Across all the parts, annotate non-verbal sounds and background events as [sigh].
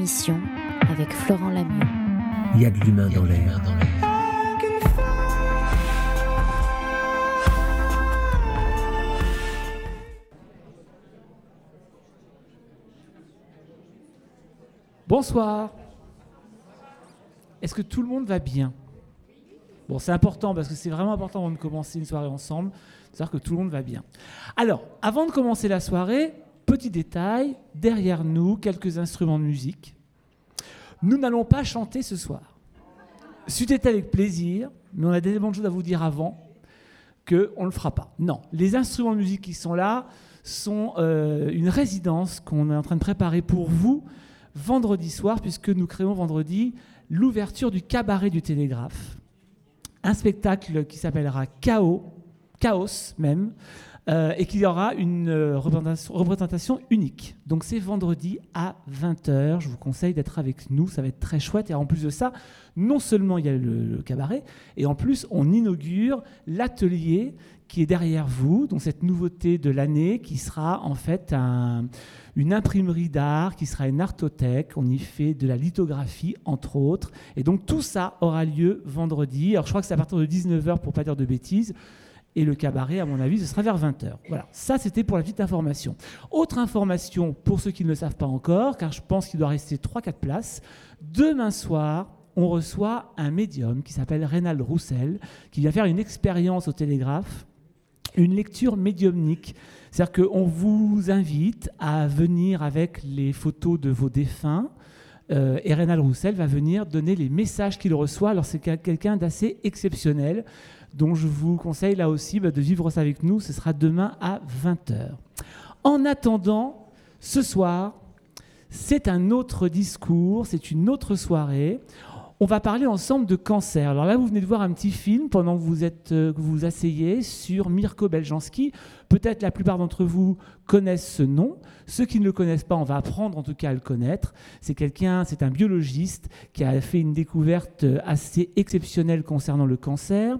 émission avec Florent Lamieux. Il y a de l'humain dans l'air. Bonsoir. Est-ce que tout le monde va bien? Bon, c'est important parce que c'est vraiment important avant de commencer une soirée ensemble, de savoir que tout le monde va bien. Alors, avant de commencer la soirée, petit détail, derrière nous, quelques instruments de musique. Nous n'allons pas chanter ce soir. Été avec plaisir, mais on a des bonnes choses à vous dire avant qu'on ne le fera pas. Non, les instruments de musique qui sont là sont euh, une résidence qu'on est en train de préparer pour vous vendredi soir, puisque nous créons vendredi l'ouverture du cabaret du Télégraphe. Un spectacle qui s'appellera Chaos, Chaos même, euh, et qui aura une euh, représentation, unique. Donc c'est vendredi à 20h. Je vous conseille d'être avec nous, ça va être très chouette. Et en plus de ça, non seulement il y a le, cabaret, et en plus on inaugure l'atelier qui est derrière vous, donc cette nouveauté de l'année qui sera en fait un, une imprimerie d'art, qui sera une artothèque. On y fait de la lithographie, entre autres. Et donc tout ça aura lieu vendredi. Alors je crois que c'est à partir de 19h pour pas dire de bêtises. Et le cabaret, à mon avis, ce sera vers 20h. Voilà, ça c'était pour la petite information. Autre information pour ceux qui ne le savent pas encore, car je pense qu'il doit rester 3-4 places. Demain soir, on reçoit un médium qui s'appelle Reynald Roussel, qui vient faire une expérience au télégraphe une lecture médiumnique. C'est-à-dire qu'on vous invite à venir avec les photos de vos défunts. Euh, et Rénal Roussel va venir donner les messages qu'il reçoit. Alors c'est quelqu'un d'assez exceptionnel, dont je vous conseille là aussi bah, de vivre ça avec nous. Ce sera demain à 20h. En attendant, ce soir, c'est un autre discours, c'est une autre soirée on va parler ensemble de cancer. Alors là, vous venez de voir un petit film pendant que vous êtes, euh, que vous, vous asseyez sur Mirko Beljanski. Peut-être la plupart d'entre vous connaissent ce nom. Ceux qui ne le connaissent pas, on va apprendre en tout cas à le connaître. C'est quelqu'un, c'est un biologiste qui a fait une découverte assez exceptionnelle concernant le cancer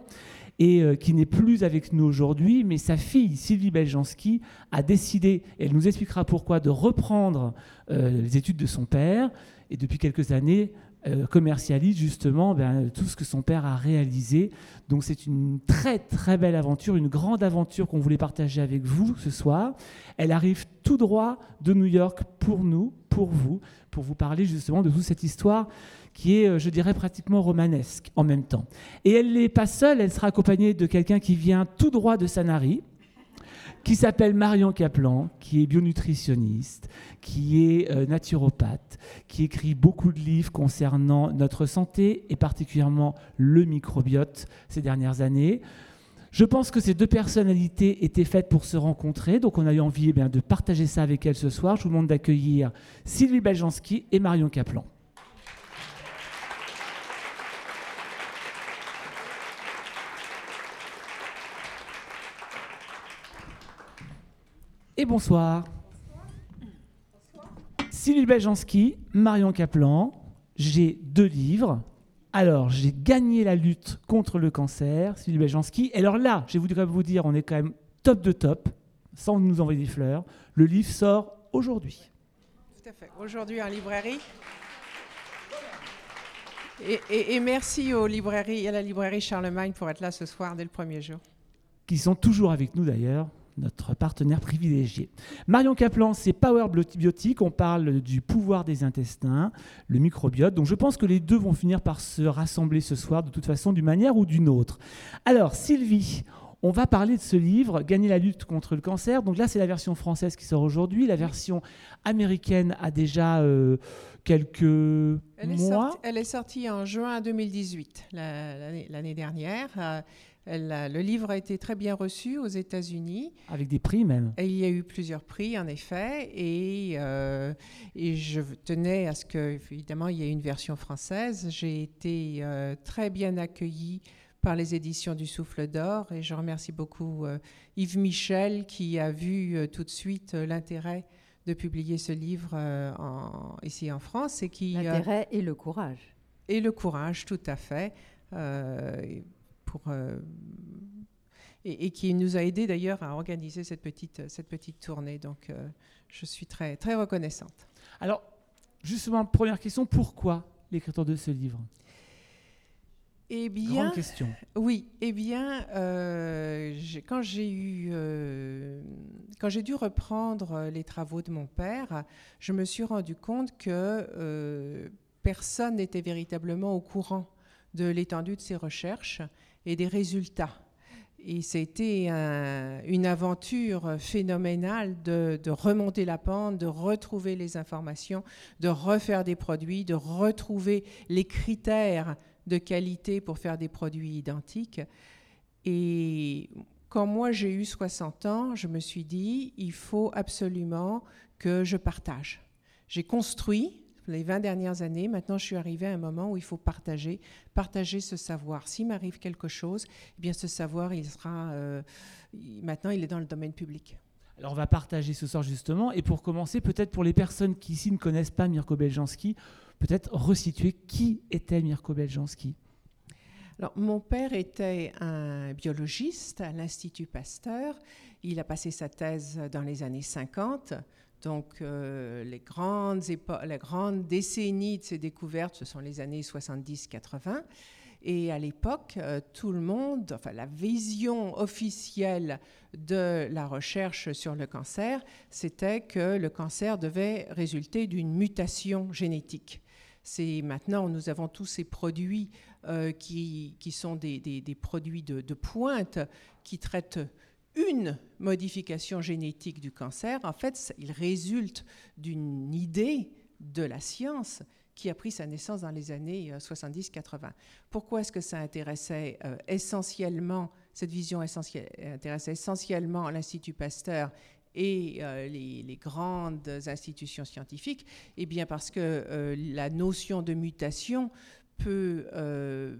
et euh, qui n'est plus avec nous aujourd'hui, mais sa fille, Sylvie Beljanski, a décidé, et elle nous expliquera pourquoi, de reprendre euh, les études de son père, et depuis quelques années, euh, commercialise justement ben, tout ce que son père a réalisé. Donc c'est une très très belle aventure, une grande aventure qu'on voulait partager avec vous ce soir. Elle arrive tout droit de New York pour nous, pour vous, pour vous parler justement de toute cette histoire qui est, euh, je dirais, pratiquement romanesque en même temps. Et elle n'est pas seule, elle sera accompagnée de quelqu'un qui vient tout droit de Sanary, qui s'appelle Marion Kaplan, qui est bionutritionniste, qui est euh, naturopathe, qui écrit beaucoup de livres concernant notre santé et particulièrement le microbiote ces dernières années. Je pense que ces deux personnalités étaient faites pour se rencontrer, donc on a eu envie eh bien, de partager ça avec elles ce soir. Je vous demande d'accueillir Sylvie Beljanski et Marion Kaplan. Et bonsoir. Sylvie Beljanski, Marion Kaplan, j'ai deux livres. Alors, j'ai gagné la lutte contre le cancer, Sylvie Beljanski. Et alors là, je voudrais vous dire, on est quand même top de top, sans nous envoyer des fleurs. Le livre sort aujourd'hui. Tout à fait. Aujourd'hui en librairie. Et, et, et, merci aux librairies, à la librairie Charlemagne pour être là ce soir dès le premier jour. Qui sont toujours avec nous d'ailleurs notre partenaire privilégié. Marion Kaplan, c'est Power Biotique. On parle du pouvoir des intestins, le microbiote. Donc je pense que les deux vont finir par se rassembler ce soir, de toute façon, d'une manière ou d'une autre. Alors, Sylvie, on va parler de ce livre, Gagner la lutte contre le cancer. Donc là, c'est la version française qui sort aujourd'hui. La version américaine a déjà euh, quelques elle mois. Est elle est sortie en juin 2018, l'année dernière. Le livre a été très bien reçu aux États-Unis. Avec des prix même. Et il y a eu plusieurs prix, en effet. Et, euh, et je tenais à ce que, évidemment, il y ait une version française. J'ai été euh, très bien accueillie par les éditions du Souffle d'Or. Et je remercie beaucoup euh, Yves Michel qui a vu euh, tout de suite euh, l'intérêt de publier ce livre euh, en, ici en France. et qui L'intérêt et le courage. Et le courage, tout à fait. Pour, euh, et, et, qui nous a aidé d'ailleurs à organiser cette petite, cette petite tournée. Donc, euh, je suis très, très reconnaissante. Alors, justement, première question, pourquoi l'écriture de ce livre? Eh bien, Grande question. Oui, eh bien, euh, quand j'ai eu, euh, quand j'ai dû reprendre les travaux de mon père, je me suis rendu compte que personne n'était véritablement au courant de l'étendue de ses recherches et des résultats. Et c'était un- une aventure phénoménale de, de remonter la pente, de retrouver les informations, de refaire des produits, de retrouver les critères de qualité pour faire des produits identiques. Et quand moi j'ai eu 60 ans, je me suis dit, il faut absolument que je partage. J'ai construit les 20 dernières années, maintenant je suis arrivée à un moment où il faut partager, partager ce savoir. S'il m'arrive quelque chose, eh bien ce savoir, il sera, euh, maintenant il est dans le domaine public. Alors on va partager ce soir justement. Et pour commencer, peut-être pour les personnes qui ici ne connaissent pas Mirko Beljanski, peut-être resituer qui était Mirko Beljanski. Alors, mon père était un biologiste à l'Institut Pasteur. Il a passé sa thèse dans les années 50. Donc, euh, les, grandes de ses découvertes, ce sont les années 70-80. Et à l'époque, euh, tout le monde, enfin la vision officielle de la recherche sur le cancer, c'était que le cancer devait résulter d'une mutation génétique. C'est maintenant, nous avons tous ces produits euh, qui, qui sont des, produits de pointe qui traitent une modification génétique du cancer. En fait, il résulte d'une idée de la science qui a pris sa naissance dans les années euh, 70-80. Pourquoi est-ce que ça intéressait euh, essentiellement, cette vision intéressait essentiellement l'Institut Pasteur et euh, les, grandes institutions scientifiques? Eh bien parce que euh, la notion de mutation peut euh,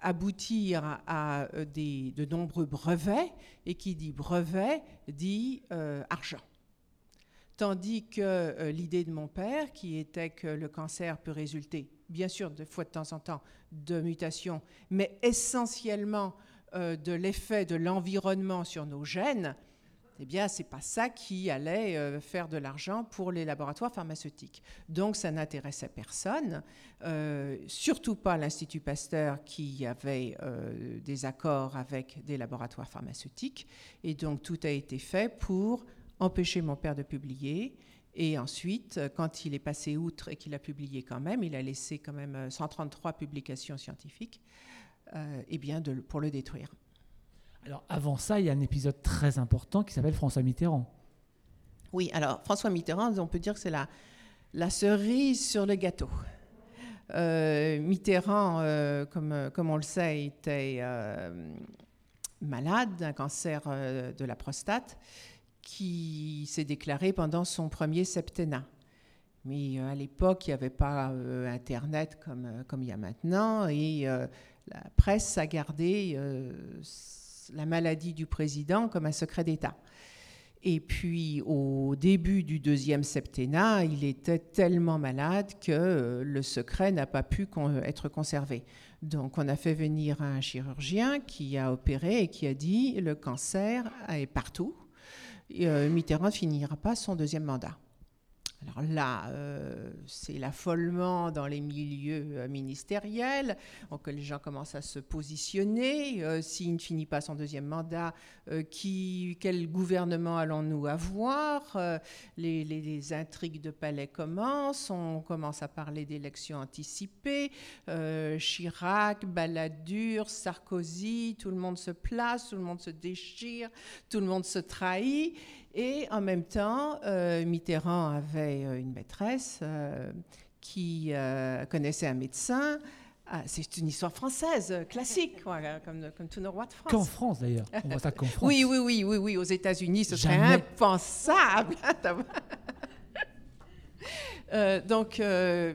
aboutir à, euh, des, de nombreux brevets, et qui dit brevet dit euh, argent. Tandis que euh, l'idée de mon père, qui était que le cancer peut résulter, bien sûr, de fois de temps en temps, de mutations, mais essentiellement de l'effet de l'environnement sur nos gènes, eh bien, c'est pas ça qui allait euh, faire de l'argent pour les laboratoires pharmaceutiques. Donc, ça n'intéressait personne, euh, surtout pas l'Institut Pasteur qui avait euh, des accords avec des laboratoires pharmaceutiques. Et donc, tout a été fait pour empêcher mon père de publier. Et ensuite, quand il est passé outre et qu'il a publié quand même, il a laissé quand même euh, 133 publications scientifiques, euh, eh bien, pour le détruire. Alors avant ça, il y a un épisode très important qui s'appelle François Mitterrand. Oui, alors François Mitterrand, on peut dire que c'est la, cerise sur le gâteau. Euh, Mitterrand, euh, comme, comme on le sait, était euh, malade d'un cancer de la prostate qui s'est déclaré pendant son premier septennat. Mais à l'époque, il n'y avait pas Internet comme, comme il y a maintenant et la presse a gardé la maladie du président comme un secret d'État. Et puis, au début du deuxième septennat, il était tellement malade que euh, le secret n'a pas pu être conservé. Donc, on a fait venir un chirurgien qui a opéré et qui a dit le cancer est partout. Et, euh, Mitterrand finira pas son deuxième mandat. Alors là, euh, c'est l'affolement dans les milieux euh, ministériels, donc les gens commencent à se positionner. Euh, S'il ne finit pas son deuxième mandat, euh, qui, quel gouvernement allons-nous avoir? Les, intrigues de palais commencent, on commence à parler d'élections anticipées. Chirac, Balladur, Sarkozy, tout le monde se place, tout le monde se déchire, tout le monde se trahit. Et en même temps, euh, Mitterrand avait euh, une maîtresse euh, qui euh, connaissait un médecin. Ah, c'est une histoire française, classique, quoi, comme, comme, tous nos rois de France. Qu'en France d'ailleurs. On voit ça qu'en France. oui, oui, oui, oui, oui. Aux États-Unis, ce Jamais. serait impensable. [laughs] Euh, donc, euh,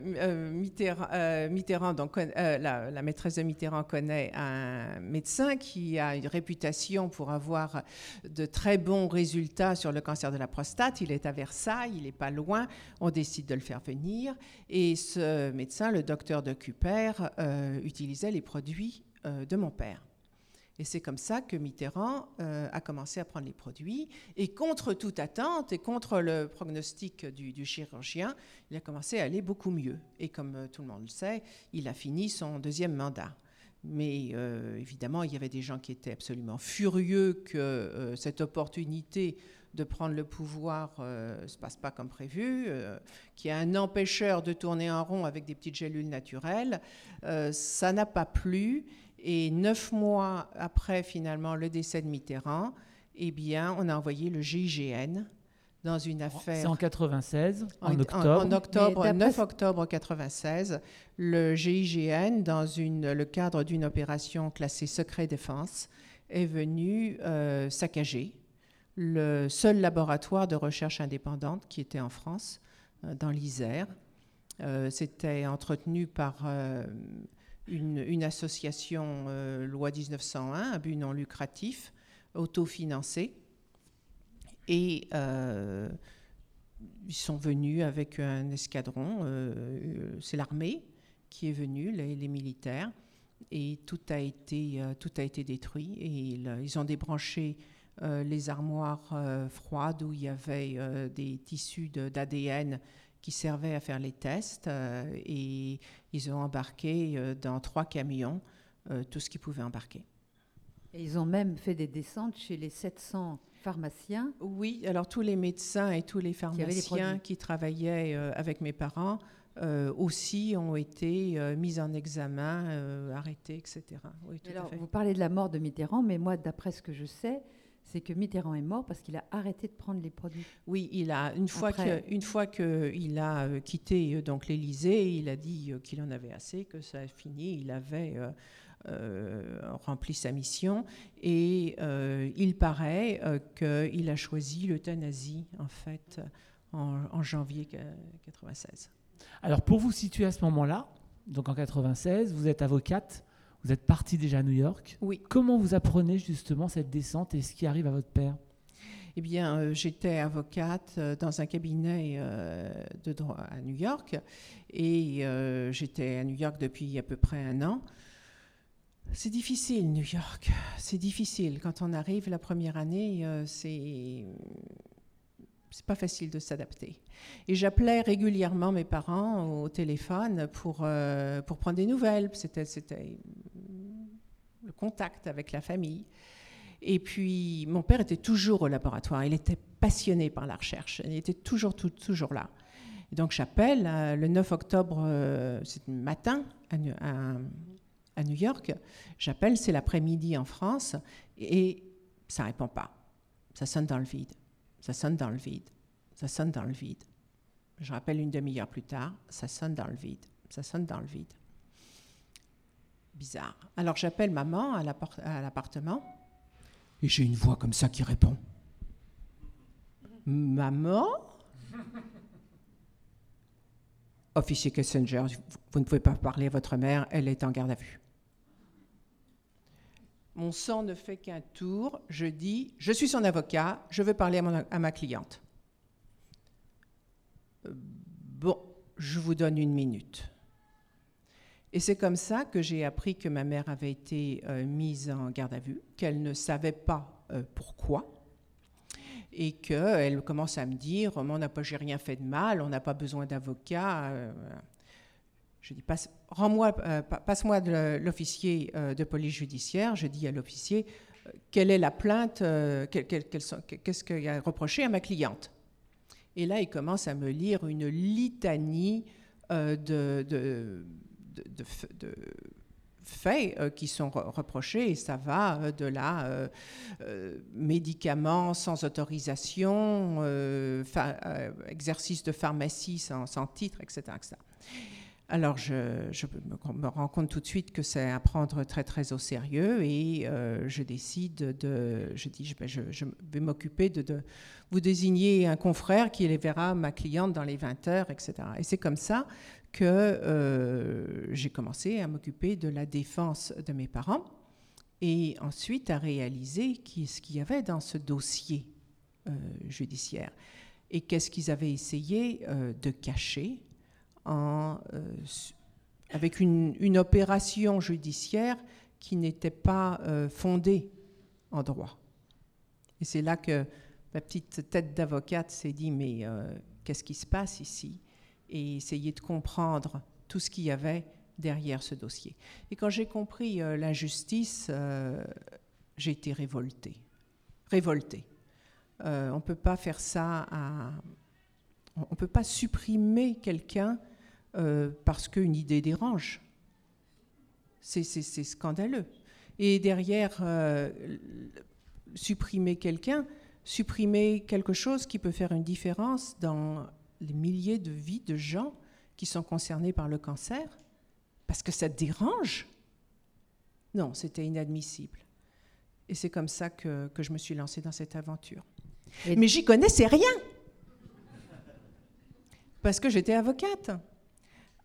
Mitterrand, euh, Mitterrand donc, la, la, maîtresse de Mitterrand connaît un médecin qui a une réputation pour avoir de très bons résultats sur le cancer de la prostate. Il est à Versailles, il n'est pas loin. On décide de le faire venir. Et ce médecin, le docteur de Cuper, utilisait les produits de mon père. Et c'est comme ça que Mitterrand euh, a commencé à prendre les produits. Et contre toute attente et contre le prognostic du, chirurgien, il a commencé à aller beaucoup mieux. Et comme euh, tout le monde le sait, il a fini son deuxième mandat. Mais euh, évidemment, il y avait des gens qui étaient absolument furieux que cette opportunité de prendre le pouvoir ne se passe pas comme prévu, qu'il y a un empêcheur de tourner en rond avec des petites gélules naturelles. ça n'a pas plu. Et neuf mois après, finalement, le décès de Mitterrand, eh bien, on a envoyé le GIGN dans une affaire. C'est en 96, en, octobre. En, octobre, 9 octobre 96, le GIGN, dans une, le cadre d'une opération classée secret défense, est venu euh, saccager le seul laboratoire de recherche indépendante qui était en France, euh, dans l'Isère. Euh, c'était entretenu par une, association euh, loi 1901 à but non lucratif, autofinancé. Et euh, ils sont venus avec un escadron, euh, c'est l'armée qui est venue, les, militaires, et tout a été, tout a été détruit. Et ils, ont débranché les armoires froides où il y avait des tissus d'ADN qui servaient à faire les tests euh, et ils ont embarqué euh, dans trois camions euh, tout ce qu'ils pouvaient embarquer. Et ils ont même fait des descentes chez les 700 pharmaciens. Oui, alors tous les médecins et tous les pharmaciens qui, travaillaient avec mes parents aussi ont été mis en examen, arrêtés, etc. alors, vous parlez de la mort de Mitterrand, mais moi, d'après ce que je sais, c'est que Mitterrand est mort parce qu'il a arrêté de prendre les produits. Oui, il a une fois que fois qu'il a euh, quitté euh, donc l'Élysée, il a dit euh, qu'il en avait assez, que ça a fini, il avait rempli sa mission et il paraît qu'il a choisi l'euthanasie en fait en, en janvier 96. Alors pour vous situer à ce moment-là, donc en 96, vous êtes avocate. Vous êtes parti déjà à New York. Oui. Comment vous apprenez justement cette descente et ce qui arrive à votre père? Eh bien, euh, j'étais avocate euh, dans un cabinet euh, de droit à New York et j'étais à New York depuis à peu près un an. C'est difficile, New York. C'est difficile. Quand on arrive la première année, c'est c'est pas facile de s'adapter. Et j'appelais régulièrement mes parents au téléphone pour, pour prendre des nouvelles. C'était, c'était le contact avec la famille. Et puis, mon père était toujours au laboratoire. Il était passionné par la recherche. Il était toujours, toujours là. Et donc, j'appelle euh, le 9 octobre, euh, c'est le matin, à, à, New York. J'appelle, c'est l'après-midi en France. Et ça répond pas. Ça sonne dans le vide. Ça sonne dans le vide. Ça sonne dans le vide. Je rappelle une demi-heure plus tard. Ça sonne dans le vide. Ça sonne dans le vide bizarre. Alors j'appelle maman à l'appartement et j'ai une voix comme ça qui répond. Maman? Officier Kessinger, vous ne pouvez pas parler à votre mère, elle est en garde à vue. Mon sang ne fait qu'un tour. Je dis, je suis son avocat, je veux parler à, à ma cliente. Euh, bon, je vous donne une minute. Et c'est comme ça que j'ai appris que ma mère avait été euh, mise en garde à vue, qu'elle ne savait pas euh, pourquoi, et qu'elle commence à me dire On n'a pas, j'ai rien fait de mal, on n'a pas besoin d'avocat. Euh, je dis passe, rends-moi, passe-moi l'officier de police judiciaire. Je dis à l'officier quelle est la plainte, qu'est-ce qu'il a reproché à ma cliente? Et là, il commence à me lire une litanie de de, faits euh, qui sont reprochés et ça va euh, de là euh, médicaments sans autorisation, exercice de pharmacie sans, titre, etc. Alors je, me, rends compte tout de suite que c'est à prendre très très au sérieux et je décide de, je dis, je, je vais m'occuper de, de, vous désigner un confrère qui les verra ma cliente dans les 20 heures, etc. Et c'est comme ça que euh, j'ai commencé à m'occuper de la défense de mes parents et ensuite à réaliser ce qu'il y avait dans ce dossier euh, judiciaire et qu'est-ce qu'ils avaient essayé euh, de cacher avec une, opération judiciaire qui n'était pas euh, fondé en droit. Et c'est là que ma petite tête d'avocate s'est dit, mais qu'est-ce qui se passe ici? Et essayer de comprendre tout ce qu'il y avait derrière ce dossier. Et quand j'ai compris euh, l'injustice, j'ai été révoltée. Révoltée. on ne peut pas faire ça à... On ne peut pas supprimer quelqu'un parce qu'une idée dérange. C'est scandaleux. Et derrière, euh, supprimer quelqu'un, supprimer quelque chose qui peut faire une différence dans les milliers de vies de gens qui sont concernés par le cancer, parce que ça dérange? Non, c'était inadmissible. Et c'est comme ça que, que, je me suis lancée dans cette aventure. Mais j'y connaissais rien, parce que j'étais avocate.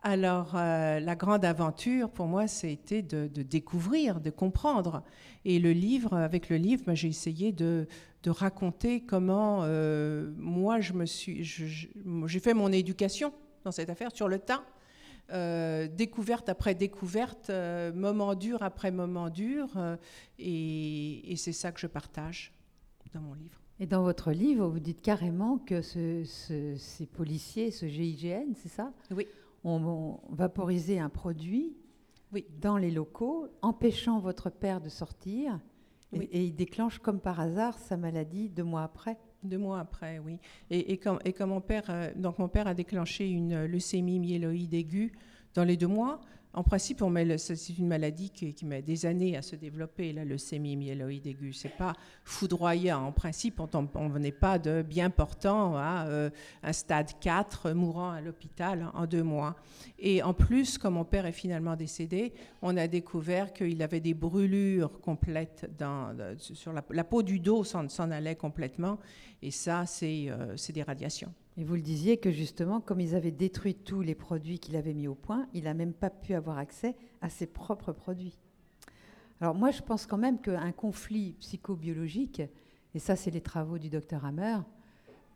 Alors, euh, la grande aventure, pour moi, c'était de, de, découvrir, de comprendre. Et le livre, avec le livre, ben, j'ai essayé de, de, raconter comment euh, moi, je me suis, j'ai fait mon éducation dans cette affaire sur le tas, euh, découverte après découverte, moment dur après moment dur, et, et c'est ça que je partage dans mon livre. Et dans votre livre, vous dites carrément que ce, ces policiers, ce GIGN, c'est ça? Oui ont vaporisé un produit dans les locaux, empêchant votre père de sortir. Et, il déclenche comme par hasard sa maladie deux mois après. Deux mois après, oui. Et, et, quand, et mon père, euh, donc mon père a déclenché une leucémie myéloïde aiguë dans les deux mois, en principe, c'est une maladie qui, met des années à se développer, la leucémie myéloïde aiguë. C'est pas foudroyant. En principe, on n'est pas de bien portant à euh, un stade 4, mourant à l'hôpital en deux mois. Et en plus, comme mon père est finalement décédé, on a découvert qu'il avait des brûlures complètes dans, sur la, peau du dos, s'en allait complètement. Et ça, euh, c'est des radiations. Et vous le disiez que justement, comme ils avaient détruit tous les produits qu'il avait mis au point, il n'a même pas pu avoir accès à ses propres produits. Alors moi, je pense quand même qu'un conflit psychobiologique, et ça c'est les travaux du docteur Hammer,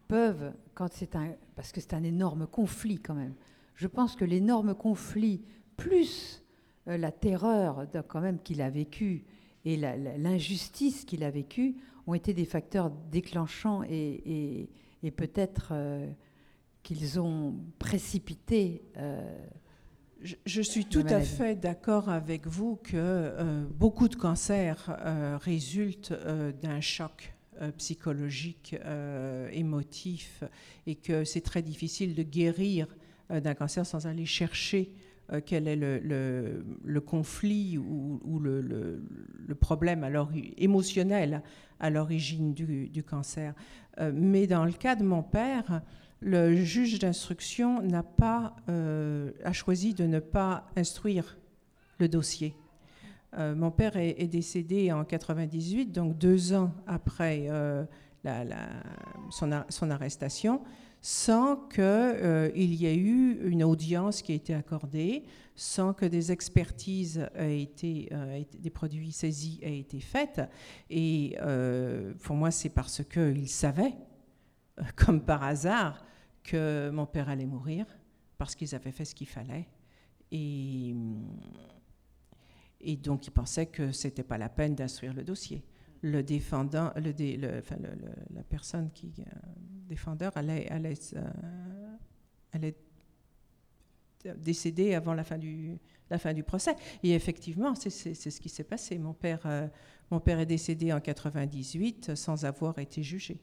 peuvent, quand c'est un, parce que c'est un énorme conflit quand même, je pense que l'énorme conflit, plus euh, la terreur quand même qu'il a vécu et l'injustice qu'il a vécue, ont été des facteurs déclenchants et peut-être euh, qu'ils ont précipité. Euh, je, suis tout à fait d'accord avec vous que euh, beaucoup de cancers résultent d'un choc psychologique, émotif, et que c'est très difficile de guérir d'un cancer sans aller chercher quel est le, conflit ou, le, problème alors, émotionnel à l'origine du, cancer. Euh, mais dans le cas de mon père, le juge d'instruction n'a pas euh, a choisi de ne pas instruire le dossier. Euh, mon père est, décédé en 98, donc deux ans après son, arrestation, sans qu'il y ait eu une audience qui ait été accordée, sans que des expertises été, des produits saisis aient été faites. Et euh, pour moi, c'est parce qu'il savait, euh, comme par hasard, que mon père allait mourir, parce qu'ils avaient fait ce qu'il fallait. Et, et donc, il pensait que ce n'était pas la peine d'instruire le dossier. Le défendant, la personne qui, euh, défendeur, allait, allait, allait décédé avant la fin du, procès. Et effectivement, c'est ce qui s'est passé. Mon père, euh, est décédé en 98 sans avoir été jugé.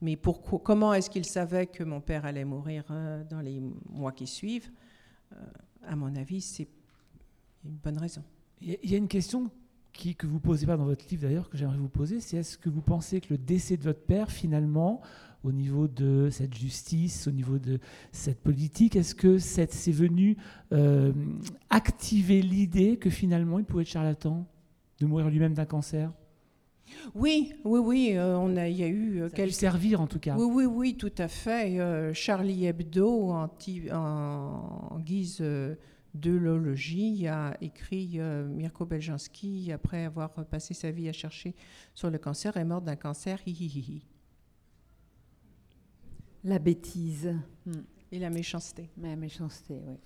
Mais comment est-ce qu'il savait que mon père allait mourir euh, dans les mois qui suivent? Euh, À mon avis, c'est une bonne raison. Il y a une question qui, que vous ne posez pas dans votre livre d'ailleurs, que j'aimerais vous poser, c'est est-ce que vous pensez que le décès de votre père, finalement, au niveau de cette justice, au niveau de cette politique Est-ce que c'est venu euh, activer l'idée que finalement il pouvait être charlatan, de mourir lui-même d'un cancer? Oui, oui, oui, euh, on a, il y a eu euh, Ça servir en tout cas. Oui, oui, oui, tout à fait. Charlie Hebdo, en, en guise de a écrit Mirko Beljanski après avoir passé sa vie à chercher sur le cancer, est mort d'un cancer. Hi, hi, hi, la bêtise. Hmm. Et la méchanceté. La méchanceté, oui.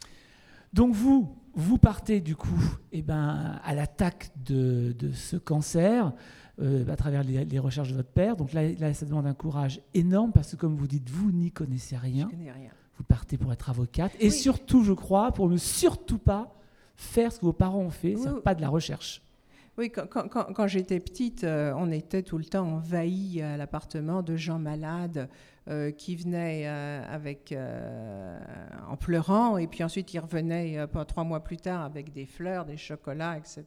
Donc vous, vous partez du coup eh ben, à l'attaque de, de ce cancer euh, à travers les, les recherches de votre père. Donc là, là, ça demande un courage énorme parce que comme vous dites, vous n'y connaissez rien. Je connais rien. Vous partez pour être avocate et Oui. surtout, je crois, pour ne surtout pas faire ce que vos parents ont fait, Oui, c'est pas de la recherche. Oui, quand, quand- quand- quand j'étais petite, euh, on était tout le temps envahi à l'appartement de gens malades euh, qui venaient euh, avec, en pleurant et puis ensuite ils revenaient trois mois plus tard avec des fleurs, des chocolats, etc.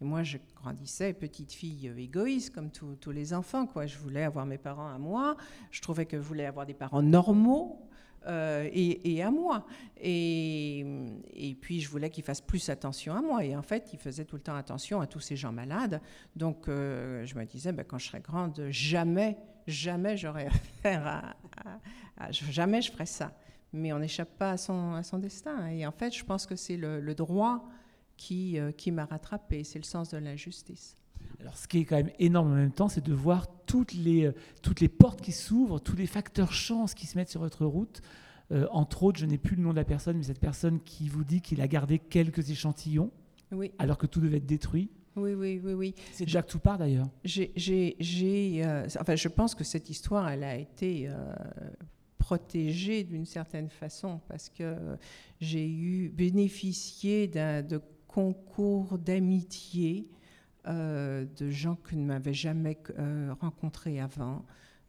Et moi, je grandissais petite fille égoïste comme tous tous les enfants. Quoi. Je voulais avoir mes parents à moi. Je trouvais que je voulais avoir des parents normaux. Euh, et, à moi. Et, puis, je voulais qu'ils fassent plus attention à moi. Et en fait, ils faisaient tout le temps attention à tous ces gens malades. Donc, euh, je me disais, ben, quand je serai grande, jamais, jamais j'aurai [laughs] affaire à, Jamais je ferai ça. Mais on n'échappe pas à son, destin. Et en fait, je pense que c'est le, droit qui, euh, qui m'a rattrapé. C'est le sens de l'injustice. Alors, ce qui est quand même énorme en même temps, c'est de voir toutes les, euh, toutes les portes qui s'ouvrent, tous les facteurs chance qui se mettent sur votre route. Euh, entre autres, je n'ai plus le nom de la personne, mais cette personne qui vous dit qu'il a gardé quelques échantillons Oui, alors que tout devait être détruit. oui, oui, oui. oui. C'est Jacques Toupard d'ailleurs. J'ai, euh, enfin, je pense que cette histoire, elle a été euh, protégée d'une certaine façon parce que j'ai eu bénéficié d'un de concours d'amitié euh, de gens que ne m'avais jamais euh, rencontrés avant,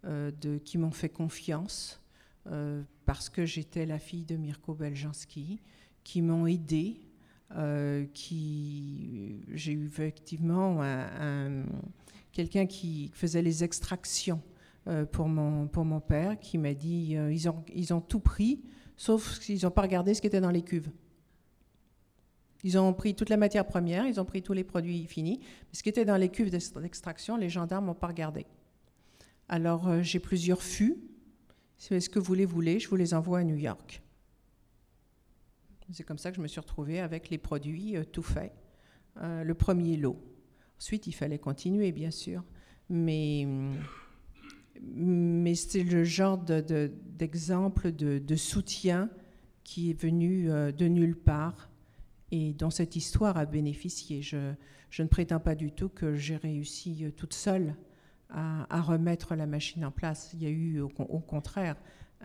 euh, de, qui m'ont fait confiance euh, parce que j'étais la fille de Mirko Beljanski, qui m'ont aidée, qui j'ai eu effectivement un- un, quelqu'un qui faisait les extractions pour, mon, pour mon père, qui m'a dit ils, ont, ils ont tout pris, sauf qu'ils n'ont pas regardé ce qui était dans les cuves. Ils ont pris toute la matière première, ils ont pris tous les produits finis, mais ce qui était dans les cuves d'ex- d'extraction, les gendarmes n'ont pas regardé. Alors euh, j'ai plusieurs fûts. Si ce que vous les voulez, je vous les envoie à New York. C'est comme ça que je me suis retrouvée avec les produits euh, tout faits. Euh, le premier lot. Ensuite, il fallait continuer, bien sûr. Mais, mais c'est le genre de- de- d'exemple de, soutien qui est venu de nulle part et dont cette histoire a bénéficié. Je, ne prétends pas du tout que j'ai réussi euh, toute seule à, remettre la machine en place. Il y a eu, au contraire,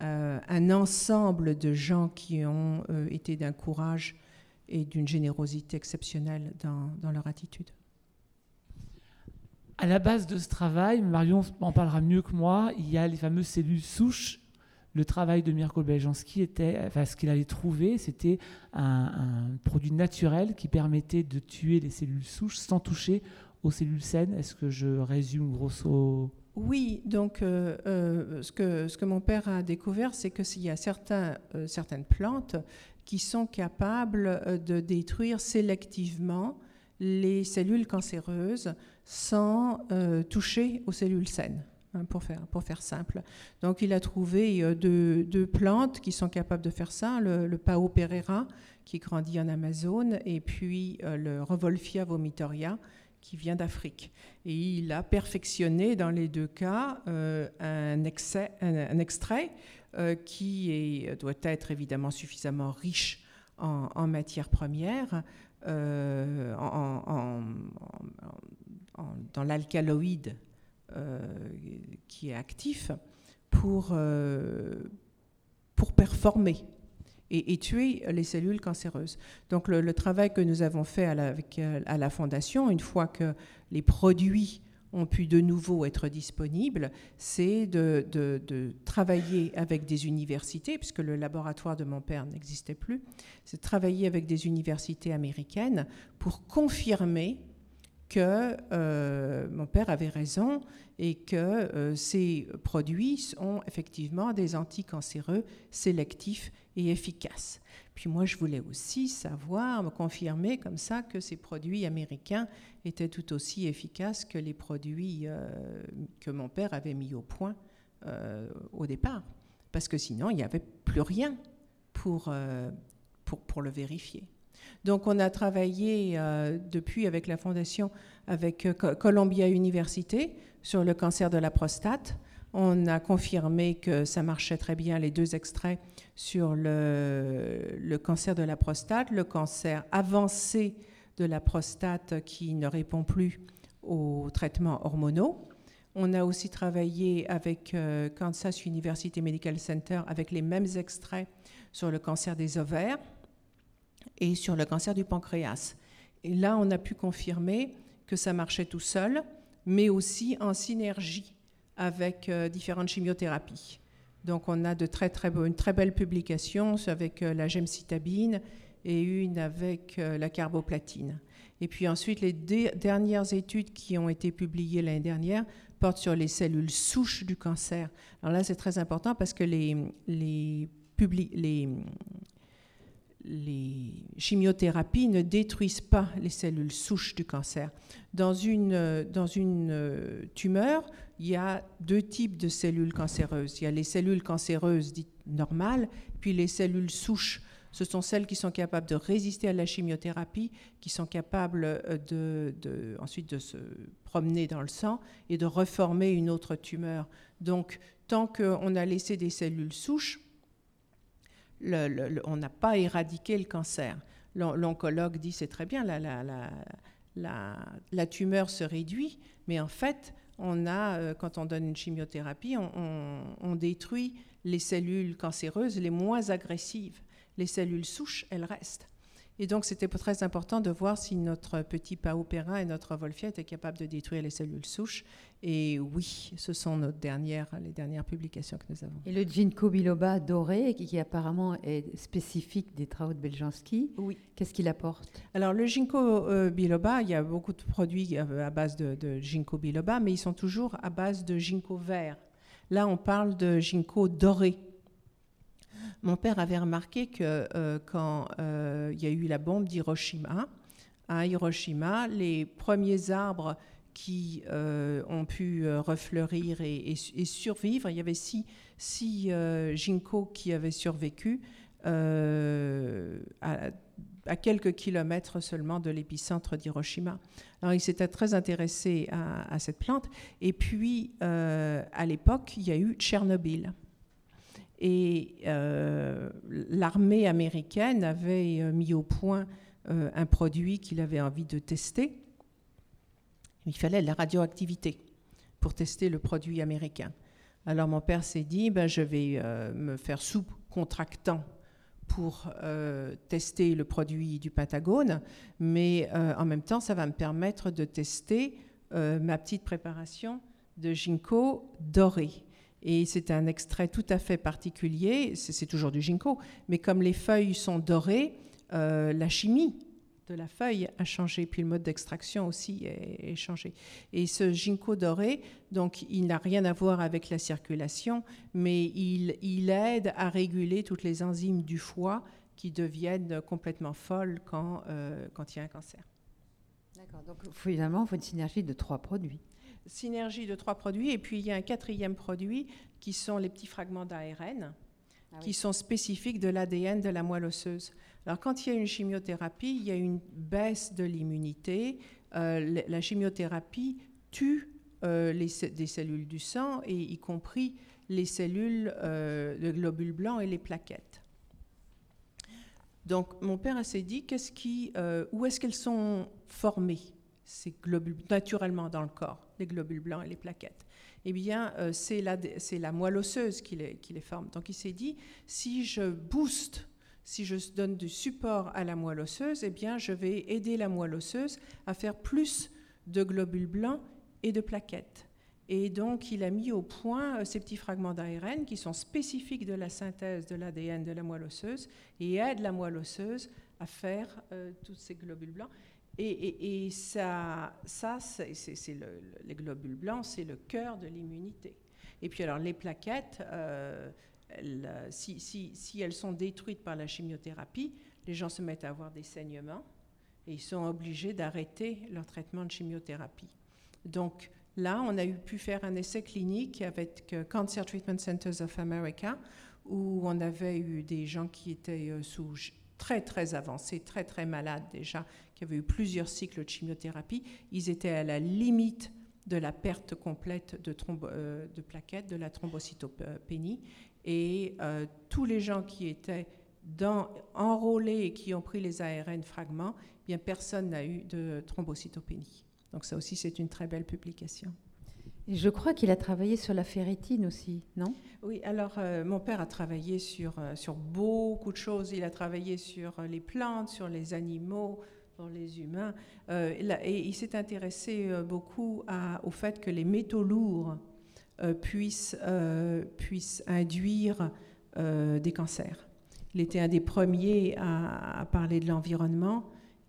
euh, un ensemble de gens qui ont euh, été d'un courage et d'une générosité exceptionnelle dans, dans leur attitude. À la base de ce travail, Marion en parlera mieux que moi, il y a les fameuses cellules souches. Le travail de Mirko Beljanski était, enfin, ce qu'il allait trouver, c'était un, produit naturel qui permettait de tuer les cellules souches sans toucher aux cellules saines. Est-ce que je résume grosso Oui, donc euh, euh, ce, que, que mon père a découvert, c'est qu'il y a euh, certaines plantes qui sont capables de détruire sélectivement les cellules cancéreuses sans toucher aux cellules saines, hein, pour, faire, simple. Donc il a trouvé euh, deux, plantes qui sont capables de faire ça, le, le Pao pereira, qui grandit en Amazone, et puis euh, le Revolfia vomitoria, qui vient d'Afrique. Et il a perfectionné dans les deux cas euh, un, extrait qui doit être évidemment suffisamment riche en, en matières premières, dans l'alcaloïde qui est actif pour, euh, pour performer et, tuer les cellules cancéreuses. Donc le, travail que nous avons fait à la, euh, à la Fondation, une fois que les produits ont pu de nouveau être disponibles, c'est de- de travailler avec des universités, puisque le laboratoire de mon père n'existait plus, c'est de travailler avec des universités américaines pour confirmer que euh, mon père avait raison et que euh, ces produits ont effectivement des anticancéreux sélectifs et efficaces. Puis moi, je voulais aussi savoir, me confirmer comme ça que ces produits américains étaient tout aussi efficaces que les produits euh, que mon père avait mis au point au départ. Parce que sinon, il n'y avait plus rien pour, pour, pour le vérifier. Donc on a travaillé euh, depuis avec la Fondation, avec euh, Co- Columbia Université, sur le cancer de la prostate, On a confirmé que ça marchait très bien, les deux extraits, sur le, le cancer de la prostate, le cancer avancé de la prostate qui ne répond plus aux traitements hormonaux. On a aussi travaillé avec euh, Kansas University Medical Center avec les mêmes extraits sur le cancer des ovaires et sur le cancer du pancréas. Et là, on a pu confirmer que ça marchait tout seul, mais aussi en synergie avec euh, différentes chimiothérapies. Donc, on a une très belle publication avec euh, la gemcitabine et une avec euh, la carboplatine. Et puis ensuite, les dernières études qui ont été publiées l'année dernière portent sur les cellules souches du cancer. Alors là, c'est très important parce que les, les, les les chimiothérapies ne détruisent pas les cellules souches du cancer. Dans une, dans une euh, tumeur, il y a deux types de cellules cancéreuses. Il y a les cellules cancéreuses dites normales, puis les cellules souches. Ce sont celles qui sont capables de résister à la chimiothérapie, qui sont capables euh, de, de, ensuite de se promener dans le sang et de reformer une autre tumeur. Donc, tant qu'on a laissé des cellules souches, on n'a pas éradiqué le cancer. L'oncologue dit c'est très bien, la, tumeur se réduit, mais en fait, on a, euh, quand on donne une chimiothérapie, on détruit les cellules cancéreuses les moins agressives. Les cellules souches, elles restent. Et donc, c'était très important de voir si notre petit paupérin et notre Wolfia étaient capables de détruire les cellules souches. Et oui, ce sont nos dernières, les dernières publications que nous avons. Et le ginkgo biloba doré, qui apparemment est spécifique des travaux de Beljanski, oui. qu'est-ce qu'il apporte? Alors, le ginkgo euh, biloba, il y a beaucoup de produits euh, à base de, de ginkgo biloba, mais ils sont toujours à base de ginkgo vert. Là, on parle de ginkgo doré. Mon père avait remarqué que euh, quand euh, il y a eu la bombe d'Hiroshima, à Hiroshima, les premiers arbres qui euh, ont pu refleurir et, survivre, il y avait six, six ginkgo qui avaient survécu à, quelques kilomètres seulement de l'épicentre d'Hiroshima. Alors il s'était très intéressé à, à, cette plante. Et puis, à l'époque, il y a eu Tchernobyl. Et euh, l'armée américaine avait euh, mis au point euh, un produit qu'il avait envie de tester. Il fallait la radioactivité pour tester le produit américain. Alors mon père s'est dit, ben, je vais me faire sous-contractant pour tester le produit du Pentagone, mais en même temps, ça va me permettre de tester ma petite préparation de ginkgo doré. Et c'est un extrait tout à fait particulier, c'est toujours du ginkgo, mais comme les feuilles sont dorées, euh, la chimie de la feuille a changé, puis le mode d'extraction aussi est, changé. Et ce ginkgo doré, donc il n'a rien à voir avec la circulation, mais il, il, aide à réguler toutes les enzymes du foie qui deviennent complètement folles quand, euh, quand il y a un cancer. D'accord, donc finalement, il faut une synergie de trois produits synergie de trois produits. Et puis il y a un quatrième produit qui sont les petits fragments d'ARN ah qui sont spécifiques de l'ADN de la moelle osseuse. Alors quand il y a une chimiothérapie, il y a une baisse de l'immunité. Euh, la chimiothérapie tue euh, les, des cellules du sang, et y compris les cellules, euh, le globule blanc et les plaquettes. Donc mon père s'est dit, qu'est-ce qui, où est-ce qu'elles sont formées ces globules naturellement dans le corps, les globules blancs et les plaquettes? Eh bien, euh, c'est la, la, moelle osseuse qui les, qui les forme. Donc, il s'est dit, si je booste, si je donne du support à la moelle osseuse, eh bien, je vais aider la moelle osseuse à faire plus de globules blancs et de plaquettes. Et donc, il a mis au point euh, ces petits fragments d'ARN qui sont spécifiques de la synthèse de l'ADN de la moelle osseuse et aident la moelle osseuse à faire euh, tous ces globules blancs. Et, ça, ça c'est, les globules blancs, c'est le cœur de l'immunité. Et puis alors les plaquettes, euh, si, si, elles sont détruites par la chimiothérapie, les gens se mettent à avoir des saignements et ils sont obligés d'arrêter leur traitement de chimiothérapie. Donc là, on a eu pu faire un essai clinique avec euh, Cancer Treatment Centers of America, où on avait eu des gens qui étaient euh, sous très très avancés, très très malades déjà, qui avaient eu plusieurs cycles de chimiothérapie, ils étaient à la limite de la perte complète de, de plaquettes, de la thrombocytopénie. Et tous les gens qui étaient dans, enrôlés et qui ont pris les ARN fragments, eh bien personne n'a eu de thrombocytopénie. Donc ça aussi, c'est une très belle publication. Et je crois qu'il a travaillé sur la ferritine aussi, non? Oui, alors euh, mon père a travaillé sur, euh, sur beaucoup de choses. Il a travaillé sur euh, les plantes, sur les animaux, sur les humains. et il s'est intéressé beaucoup au fait que les métaux lourds puissent, puissent induire des cancers. Il était un des premiers à, parler de l'environnement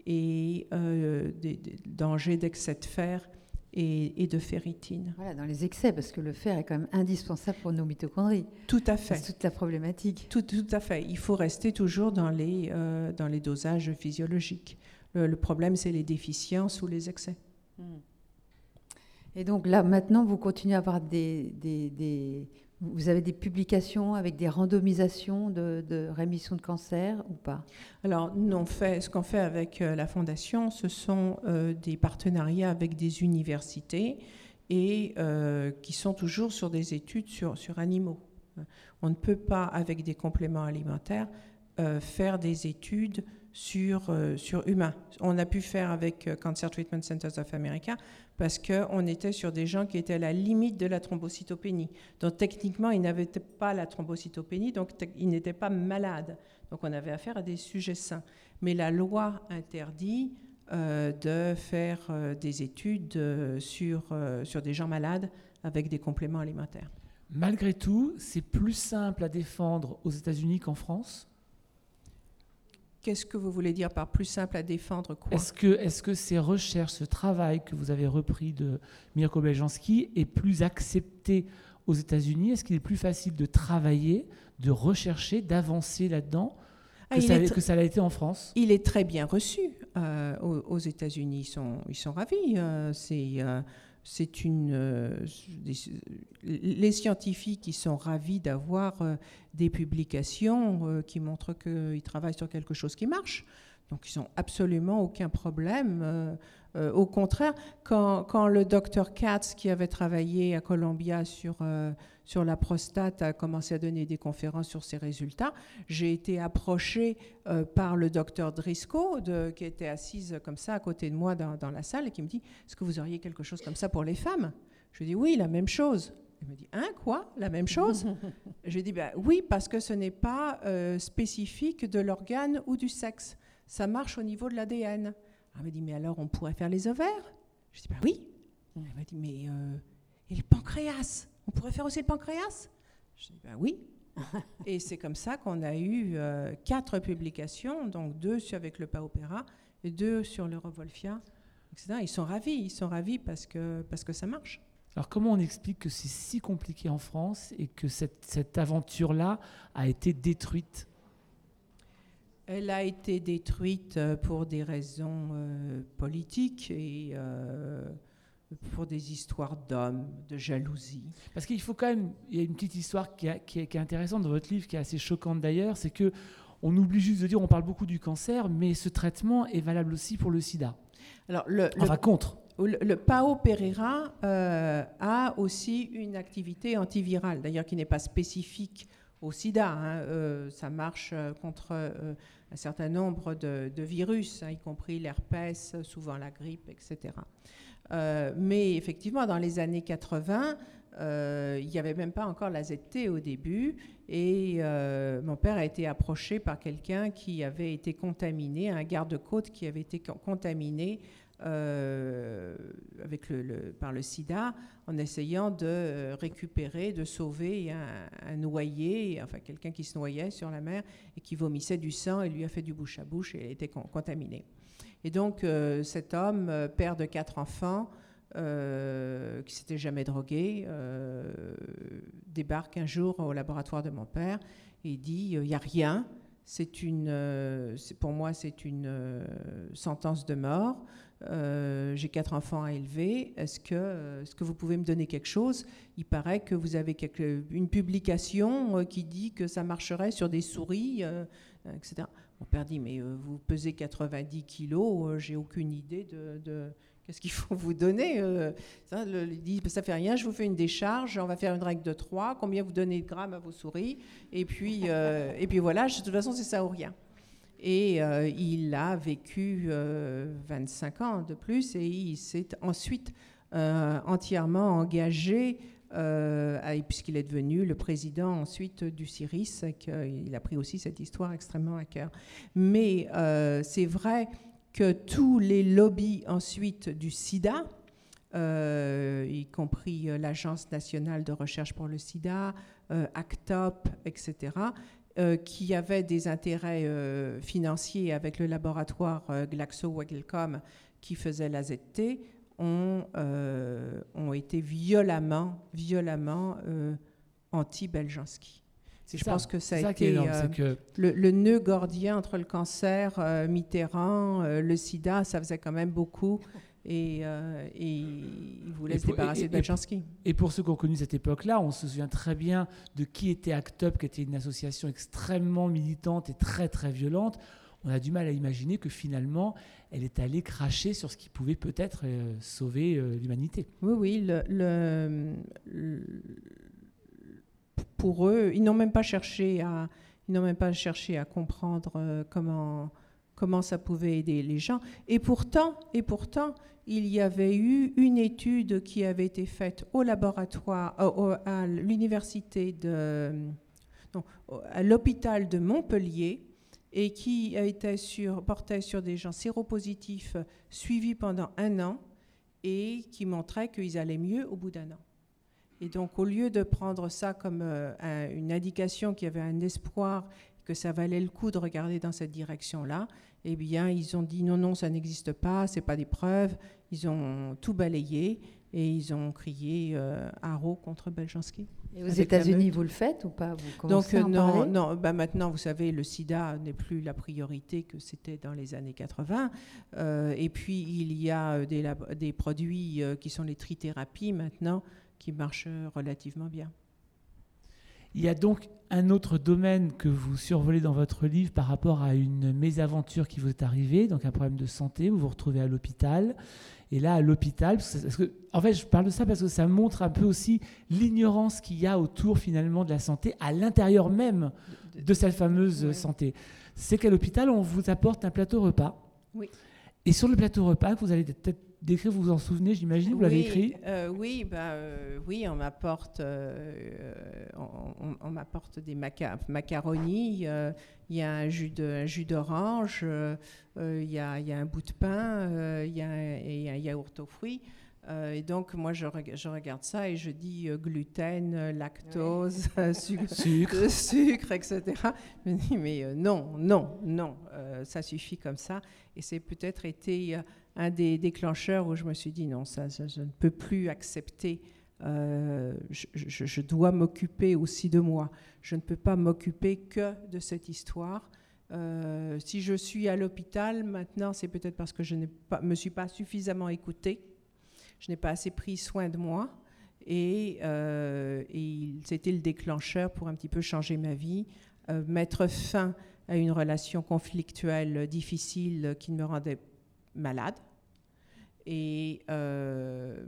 et des dangers d'excès de fer et, de ferritine. Voilà, dans les excès, parce que le fer est quand même indispensable pour nos mitochondries. Tout à fait. C'est toute la problématique. Tout, tout, à fait. Il faut rester toujours dans les, euh, dans les dosages physiologiques. Le, problème, c'est les déficiences ou les excès. Hmm. Et donc là, maintenant, vous continuez à avoir des, des, vous avez des publications avec des randomisations de, rémission de cancer ou pas? Alors, non, ce qu'on fait avec euh, la Fondation, ce sont euh, des partenariats avec des universités et euh, qui sont toujours sur des études sur, sur animaux. On ne peut pas, avec des compléments alimentaires, faire des études sur, sur humains. On a pu faire avec Cancer Treatment Centers of America parce qu'on était sur des gens qui étaient à la limite de la thrombocytopénie. Donc techniquement, ils n'avaient pas la thrombocytopénie, donc ils n'étaient pas malades. Donc on avait affaire à des sujets sains. Mais la loi interdit euh, de faire euh, des études euh, sur, sur des gens malades avec des compléments alimentaires. Malgré tout, c'est plus simple à défendre aux États-Unis qu'en France Qu'est-ce que vous voulez dire par plus simple à défendre quoi Est-ce que, est que ces recherches, ce travail que vous avez repris de Mirko Beljanski est plus accepté aux États-Unis? Est-ce qu'il est plus facile de travailler, de rechercher, d'avancer là-dedans que, ah, ça, que, ça, l'a été en France? Il est très bien reçu euh, aux, États-Unis. Ils sont, ils sont ravis. Euh, c'est. Euh, c'est une. Euh, les scientifiques qui sont ravis d'avoir euh, des publications euh, qui montrent qu'ils travaillent sur quelque chose qui marche. Donc, ils n'ont absolument aucun problème. au contraire, quand, quand, le docteur Katz, qui avait travaillé à Columbia sur sur la prostate a commencé à donner des conférences sur ses résultats. J'ai été approchée euh, par le docteur Driscoll, qui était assise comme ça à côté de moi dans, la salle, et qui me dit Est-ce que vous auriez quelque chose comme ça pour les femmes? Je lui dis Oui, la même chose. Il me dit Hein, quoi? La même chose? [laughs] Je lui dis ben, Oui, parce que ce n'est pas euh, spécifique de l'organe ou du sexe. Ça marche au niveau de l'ADN. Il me dit Mais alors, on pourrait faire les ovaires? Je dis Ben oui. Il me dit Mais. Euh, et le pancréas on pourrait faire aussi le pancréas? Je dis, ben oui. [laughs] et c'est comme ça qu'on a eu euh, quatre publications, donc deux avec le PAOPERA et deux sur le Revolfia, etc. Ils sont ravis, ils sont ravis parce que, parce que ça marche. Alors comment on explique que c'est si compliqué en France et que cette, cette aventure-là a été détruite? Elle a été détruite euh, pour des raisons euh, politiques et pour des histoires d'hommes, de jalousie. Parce qu'il faut quand même, il y a une petite histoire qui, est, intéressante dans votre livre, qui est assez choquante d'ailleurs, c'est que on oublie juste de dire, on parle beaucoup du cancer, mais ce traitement est valable aussi pour le sida. Alors, le, enfin, contre. Le, PAO Pereira euh, a aussi une activité antivirale, d'ailleurs qui n'est pas spécifique au sida. Hein. Euh, ça marche euh, contre un certain nombre de, virus, hein, y compris l'herpès, souvent la grippe, etc. Euh, mais effectivement, dans les années 80, euh, il n'y avait même pas encore la ZT au début. Et euh, mon père a été approché par quelqu'un qui avait été contaminé, un garde-côte qui avait été contaminé avec le, par le sida en essayant de récupérer, de sauver un, noyé, enfin quelqu'un qui se noyait sur la mer et qui vomissait du sang et lui a fait du bouche à bouche et était contaminé. Et donc, euh, cet homme, euh, père de quatre enfants, euh, qui s'était jamais drogué, débarque un jour au laboratoire de mon père et dit il n'y a rien. C'est une, pour moi, c'est une sentence de mort. J'ai quatre enfants à élever. Est-ce que, est-ce que vous pouvez me donner quelque chose? Il paraît que vous avez une publication qui dit que ça marcherait sur des souris, etc. Mon père dit, mais euh, vous pesez 90 kilos, euh, j'ai aucune idée de, Qu'est-ce qu'il faut vous donner euh, ça, Il dit Ça fait rien, je vous fais une décharge, on va faire une règle de 3, combien vous donnez de grammes à vos souris Et puis, euh, et puis voilà, de toute façon, c'est ça ou rien. Et euh, il a vécu 25 ans de plus et il s'est ensuite entièrement engagé puisqu'il est devenu le président ensuite du CIRIS, il a pris aussi cette histoire extrêmement à cœur. Mais c'est vrai que tous les lobbies ensuite du sida, euh, y compris euh, l'Agence nationale de recherche pour le sida, euh, ACTOP, etc., qui avaient des intérêts financiers avec le laboratoire GlaxoSmithKline qui faisait la ZT, ont, ont été violemment, violemment anti-Beljanski. Je pense que ça a été euh, le, nœud gordien entre le cancer, euh, Mitterrand, euh, le sida, ça faisait quand même beaucoup. Et, il voulait se débarrasser de Belchanski. Et pour ceux qui ont connu cette époque-là, on se souvient très bien de qui était ACT UP, qui était une association extrêmement militante et très très violente. On a du mal à imaginer que finalement, elle est allée cracher sur ce qui pouvait peut-être sauver l'humanité. Oui, oui. le, pour eux, ils n'ont même pas cherché à, ils n'ont même pas cherché à comprendre euh, comment, comment ça pouvait aider les gens. Et pourtant, et pourtant, il y avait eu une étude qui avait été faite au laboratoire, euh, à l'université à l'hôpital de Montpellier, et qui était sur, portait sur des gens séropositifs suivis pendant un an et qui montrait qu'ils allaient mieux au bout d'un an. Et donc, au lieu de prendre ça comme euh, une indication qu'il y avait un espoir, que ça valait le coup de regarder dans cette direction-là, eh bien, ils ont dit non, non, ça n'existe pas, c'est pas des preuves. Ils ont tout balayé et ils ont crié euh, haro contre Beljanski. Et aux États-Unis, vous le faites ou pas? Vous Donc à en non, non. Bah maintenant, vous savez, le SIDA n'est plus la priorité que c'était dans les années 80. Euh, et puis il y a des, des produits qui sont les trithérapies maintenant qui marche relativement bien. Il y a donc un autre domaine que vous survolez dans votre livre par rapport à une mésaventure qui vous est arrivée, donc un problème de santé, vous vous retrouvez à l'hôpital. Et là, à l'hôpital, parce que, en fait, je parle de ça parce que ça montre un peu aussi l'ignorance qu'il y a autour finalement de la santé, à l'intérieur même de cette fameuse santé. C'est qu'à l'hôpital, on vous apporte un plateau repas. Oui. Et sur le plateau repas, vous allez peut-être décrire, vous vous en souvenez, j'imagine, vous l'avez écrit euh, Oui, bah, euh, oui, on m'apporte, euh, on, m'apporte des macaronis. Il y a un jus de, jus d'orange. Il y, a, y, a, un bout de pain. Il y, a un yaourt aux fruits. et donc, moi, je, je, regarde ça et je dis gluten, lactose, sucre, [laughs] sucre. sucre, etc. Je me dis, mais non, non, non, ça suffit comme ça. Et c'est peut-être été un des déclencheurs où je me suis dit non, ça, je ne peux plus accepter. Euh, je, dois m'occuper aussi de moi. Je ne peux pas m'occuper que de cette histoire. Euh, si je suis à l'hôpital maintenant, c'est peut-être parce que je ne me suis pas suffisamment écoutée. Je n'ai pas assez pris soin de moi. Et, euh, et c'était le déclencheur pour un petit peu changer ma vie, mettre fin à une relation conflictuelle difficile qui me rendait malade. Et, euh,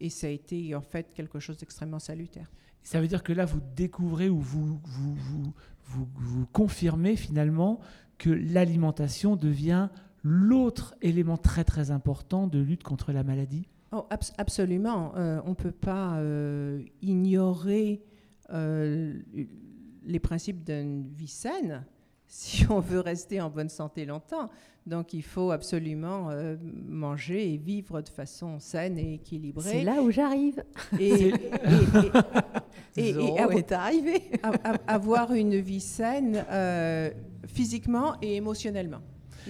et ça a été en fait quelque chose d'extrêmement salutaire. Ça veut dire que là, vous découvrez ou vous, vous, vous, vous, vous confirmez finalement que l'alimentation devient l'autre élément très très important de lutte contre la maladie? Oh, Absolument. Euh, on ne peut pas euh, ignorer les principes d'une vie saine si on veut rester en bonne santé longtemps. Donc il faut absolument euh, manger et vivre de façon saine et équilibrée. C'est là où j'arrive. Et, et, est arrivé. avoir une vie saine euh, physiquement et émotionnellement.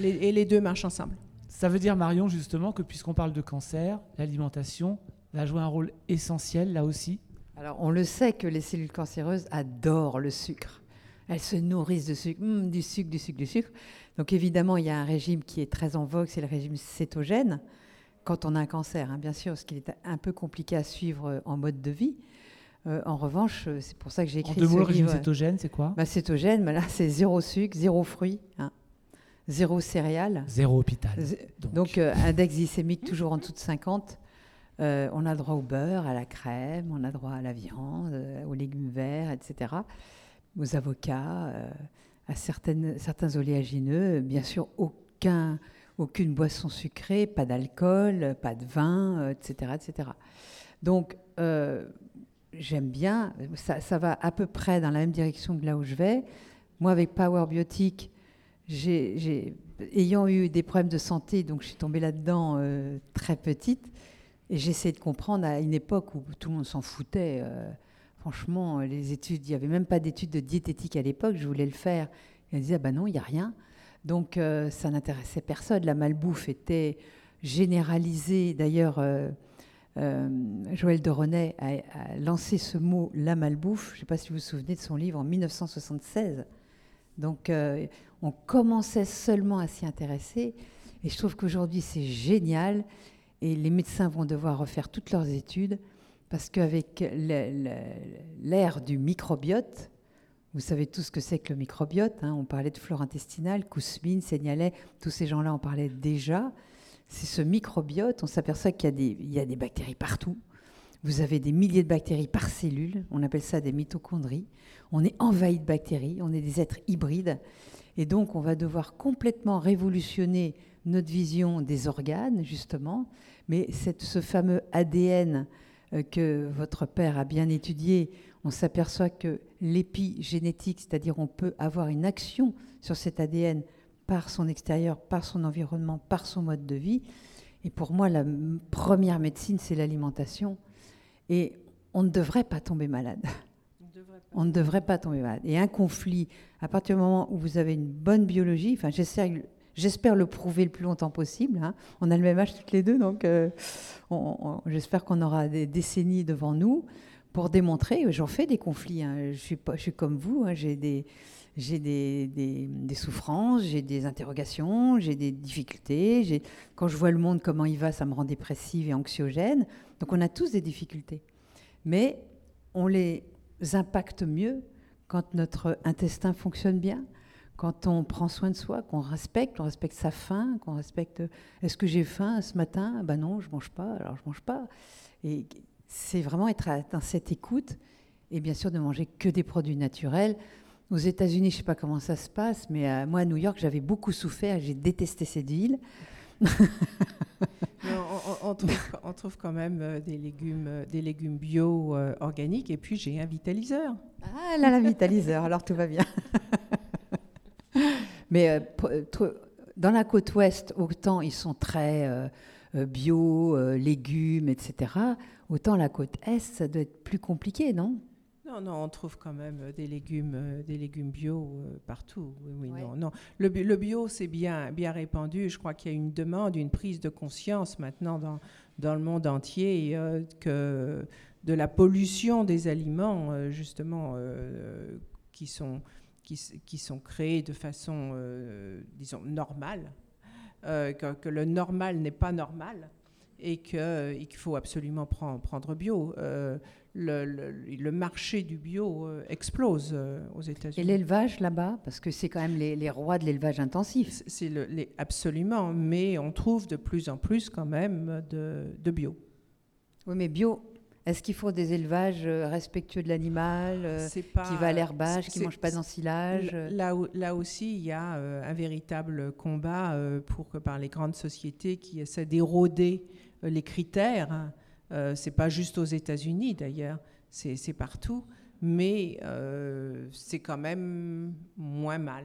et les deux marchent ensemble. Ça veut dire, Marion, justement, que puisqu'on parle de cancer, l'alimentation va jouer un rôle essentiel là aussi? Alors on le sait que les cellules cancéreuses adorent le sucre. Elles se nourrissent de sucre, hum, du sucre, du sucre, du sucre. Donc évidemment, il y a un régime qui est très en vogue, c'est le régime cétogène, quand on a un cancer, hein, bien sûr, ce qui est un peu compliqué à suivre euh, en mode de vie. Euh, en revanche, euh, c'est pour ça que j'ai écrit en deux mots, le régime cétogène, c'est quoi? Bah, Cétogène, bah, là, [laughs] c'est zéro sucre, zéro fruit. Hein. zéro céréales. Zéro hôpital. Donc, Donc, euh, index glycémique toujours en dessous de 50. Euh, on a droit au beurre, à la crème, on a droit à la viande, aux légumes verts, etc. Aux avocats, euh, à certaines, certains oléagineux. Bien sûr, aucun, aucune boisson sucrée, pas d'alcool, pas de vin, euh, etc., etc. Donc, euh, j'aime bien. Ça, va à peu près dans la même direction que là où je vais. Moi, avec Power Biotique, j'ai, ayant eu des problèmes de santé, donc je suis tombée là-dedans très petite, et j'essaie de comprendre à une époque où tout le monde s'en foutait. Franchement, les études, il n'y avait même pas d'études de diététique à l'époque, je voulais le faire. Et on disait, ah ben non, il n'y a rien. Donc euh, ça n'intéressait personne. La malbouffe était généralisée. D'ailleurs, euh, euh, Joël de René a, a lancé ce mot, la malbouffe. Je ne sais pas si vous vous souvenez de son livre en 1976. Donc, euh, on commençait seulement à s'y intéresser. Et je trouve qu'aujourd'hui, c'est génial. Et les médecins vont devoir refaire toutes leurs études parce qu'avec l'ère du microbiote, vous savez tout ce que c'est que le microbiote. hein, on parlait de flore intestinale, Kousmine, Seignalais, tous ces gens-là en parlaient déjà. C'est ce microbiote, on s'aperçoit qu'il y, a des- bactéries partout. Vous avez des milliers de bactéries par cellule, on appelle ça des mitochondries. On est envahi de bactéries, on est des êtres hybrides. Et donc, on va devoir complètement révolutionner notre vision des organes, justement. Mais ce fameux ADN que votre père a bien étudié, on s'aperçoit que l'épigénétique, c'est-à-dire on peut avoir une action sur cet ADN par son extérieur, par son environnement, par son mode de vie. Et pour moi, la première médecine, c'est l'alimentation. Et on ne devrait pas tomber malade. On ne devrait pas tomber malade. Et un conflit, à partir du moment où vous avez une bonne biologie, enfin j'essaie J'espère le prouver le plus longtemps possible. hein. On a le même âge toutes les deux, donc euh, j'espère qu'on aura des décennies devant nous pour démontrer. J'en fais des conflits. hein. Je, suis comme vous. hein. J'ai des, souffrances, j'ai des interrogations, j'ai des difficultés. Quand je vois le monde comment il va, ça me rend dépressive et anxiogène. Donc on a tous des difficultés. Mais on les impacte mieux quand notre intestin fonctionne bien, quand on prend soin de soi, qu'on respecte, qu'on respecte sa faim, qu'on respecte est-ce que j'ai faim ce matin? Ben non, je mange pas, alors je mange pas. Et c'est vraiment être dans cette écoute et bien sûr de manger que des produits naturels. Aux États-Unis, je sais pas comment ça se passe, mais euh, moi à New York, j'avais beaucoup souffert, j'ai détesté cette ville. On, trouve, [laughs] on trouve quand même euh, des légumes, euh, des légumes bio euh, organiques. Et puis j'ai un vitaliseur. Ah là, la vitaliseur, alors tout va bien. [laughs] Mais euh, euh, dans la côte ouest, autant ils sont très euh, bio, légumes, etc. Autant la côte est, ça doit être plus compliqué, non? Non, non, on trouve quand même des légumes, des légumes bio partout. Oui, oui, Ouais. non, non. Le, bi- le bio, c'est bien, bien répandu. Je crois qu'il y a une demande, une prise de conscience maintenant dans, dans le monde entier euh, que de la pollution des aliments, euh, justement, euh, qui, sont, qui, sont créés de façon, euh, disons, normale, euh, que, que le normal n'est pas normal et et qu'il faut absolument prendre, prendre bio. Euh, le, le- le marché du bio euh, explose euh, aux Et États-Unis. l'élevage là-bas, parce que c'est quand même les, les rois de l'élevage intensif. C'est- C'est le- les- absolument, mais on trouve de plus en plus quand même de, de bio. Oui, mais bio, est-ce qu'il faut des élevages euh, respectueux de l'animal, euh, pas- qui va à l'herbage, qui ne mange pas d'ensilage euh, Là, là aussi, il y a un véritable combat pour que par les grandes sociétés qui essaient d'éroder les critères. hein. Euh, c'est pas juste aux États-Unis d'ailleurs, c'est c'est partout, mais euh, c'est quand même moins mal.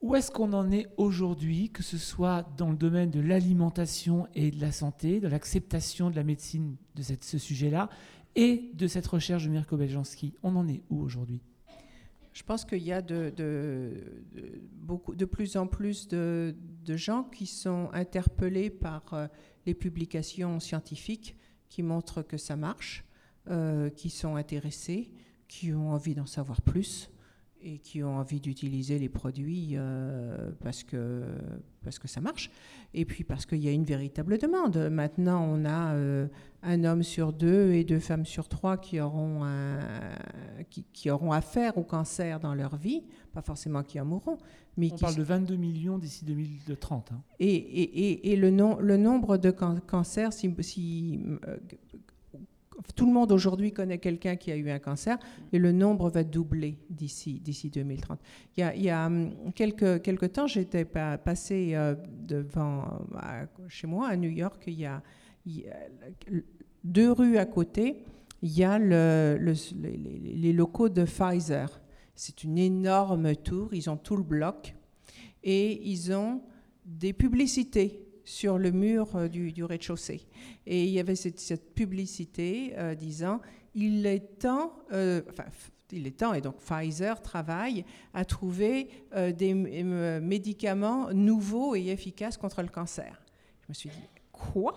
Où est-ce qu'on en est aujourd'hui, que ce soit dans le domaine de l'alimentation et de la santé, de l'acceptation de la médecine de ce sujet-là, et de cette recherche de Mirko Beljanski? On en est où aujourd'hui? Je pense qu'il y a de, beaucoup, de plus en plus de, de gens qui sont interpellés par euh, les publications scientifiques qui montrent que ça marche, euh, qui sont intéressés, qui ont envie d'en savoir plus. Et qui ont envie d'utiliser les produits euh, parce, que, parce que ça marche, et puis parce qu'il y a une véritable demande. Maintenant, on a euh, un homme sur deux et deux femmes sur trois qui auront, un, qui, qui, auront affaire au cancer dans leur vie, pas forcément qui en mourront. Mais on parle de 22 millions d'ici 2030. Hein. Et, et, et, le, nom, le nombre de can cancers, si, si euh, tout le monde aujourd'hui connaît quelqu'un qui a eu un cancer et le nombre va doubler d'ici d'ici 2030. Il y a, il hum, quelques, temps, j'étais passé euh, devant chez moi à New York. Il y, a, deux rues à côté. Il y a le, les, les, locaux de Pfizer. C'est une énorme tour. Ils ont tout le bloc et ils ont des publicités sur le mur euh, du, rez-de-chaussée. Et il y avait cette, publicité euh, disant il est temps, euh, enfin, il est temps, et donc Pfizer travaille à trouver des médicaments nouveaux et efficaces contre le cancer. Je me suis dit, quoi?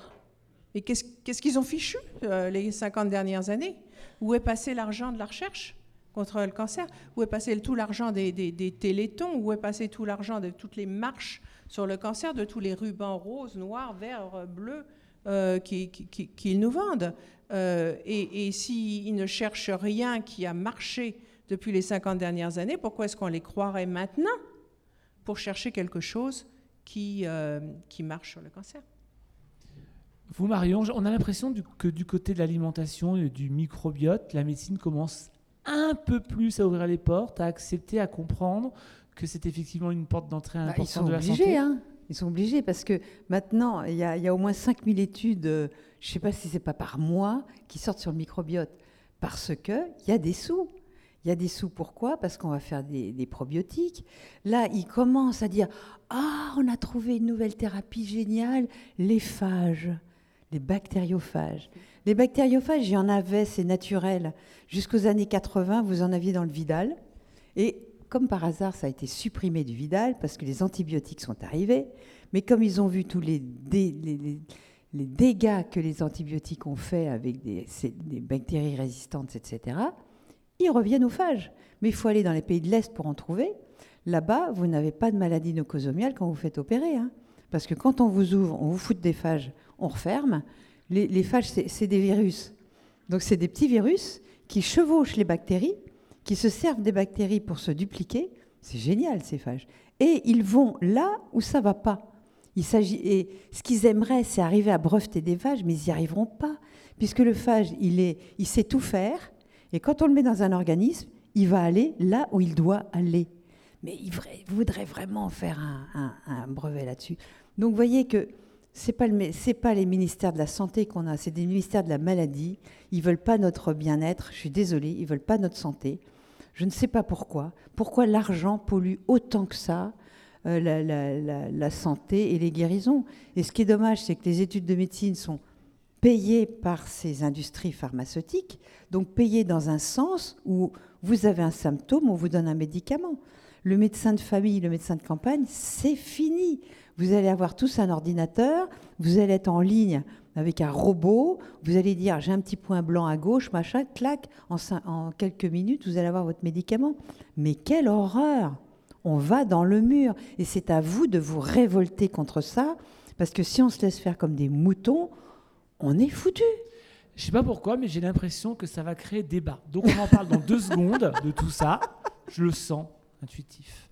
Et qu'est-ce qu'ils ont fichu les 50 dernières années? Où est passé l'argent de la recherche contre le cancer? Où est passé tout l'argent des, des, des, télétons Où est passé tout l'argent de toutes les marches sur le cancer de tous les rubans roses, noirs, verts, bleus euh, qu'ils nous vendent. Euh, et, et s'ils ne cherchent rien qui a marché depuis les 50 dernières années, pourquoi est-ce qu'on les croirait maintenant pour chercher quelque chose qui, euh, qui marche sur le cancer? Vous, Marion, on a l'impression que du côté de l'alimentation et du microbiote, la médecine commence un peu plus à ouvrir les portes, à accepter, à comprendre que c'est effectivement une porte d'entrée bah, importante de la santé hein. Ils sont obligés parce que maintenant, il y, a, au moins 5000 études, euh, je ne sais pas si c'est pas par mois, qui sortent sur le microbiote. Parce qu'il y a des sous. Il y a des sous, pourquoi? Parce qu'on va faire des, probiotiques. Là, ils commencent à dire Ah, on a trouvé une nouvelle thérapie géniale, les phages, les bactériophages. Les bactériophages, il y en avait, c'est naturel. Jusqu'aux années 80, vous en aviez dans le Vidal. Et comme par hasard, ça a été supprimé du Vidal parce que les antibiotiques sont arrivés. Mais comme ils ont vu tous les, dégâts que les antibiotiques ont fait avec des, bactéries résistantes, etc., ils reviennent aux phages. Mais il faut aller dans les pays de l'Est pour en trouver. Là-bas, vous n'avez pas de maladie nocosomiale quand vous faites opérer. Hein. Parce que quand on vous ouvre, on vous fout des phages, on referme. Les, les phages, c'est des virus. Donc c'est des petits virus qui chevauchent les bactéries qui se servent des bactéries pour se dupliquer. C'est génial, ces phages. Et ils vont là où ça va pas. Il s'agit et ce qu'ils aimeraient, c'est arriver à breveter des phages, mais ils n'y arriveront pas, puisque le phage, il, est, il sait tout faire, et quand on le met dans un organisme, il va aller là où il doit aller. Mais il voudrait vraiment faire un, brevet là-dessus. Donc vous voyez que c'est pas c'est pas les ministères de la santé qu'on a, c'est des ministères de la maladie. Ils veulent pas notre bien-être. Je suis désolée, ils veulent pas notre santé. Je ne sais pas pourquoi. Pourquoi l'argent pollue autant que ça euh, la, santé et les guérisons Et ce qui est dommage, c'est que les études de médecine sont payées par ces industries pharmaceutiques, donc payées dans un sens où vous avez un symptôme, on vous donne un médicament. Le médecin de famille, le médecin de campagne, c'est fini. Vous allez avoir tous un ordinateur, vous allez être en ligne avec un robot, vous allez dire j'ai un petit point blanc à gauche, machin, clac, en, quelques minutes, vous allez avoir votre médicament. Mais quelle horreur On va dans le mur. Et c'est à vous de vous révolter contre ça, parce que si on se laisse faire comme des moutons, on est foutu. Je sais pas pourquoi, mais j'ai l'impression que ça va créer débat. Donc on en parle dans deux secondes de tout ça. Je le sens intuitif.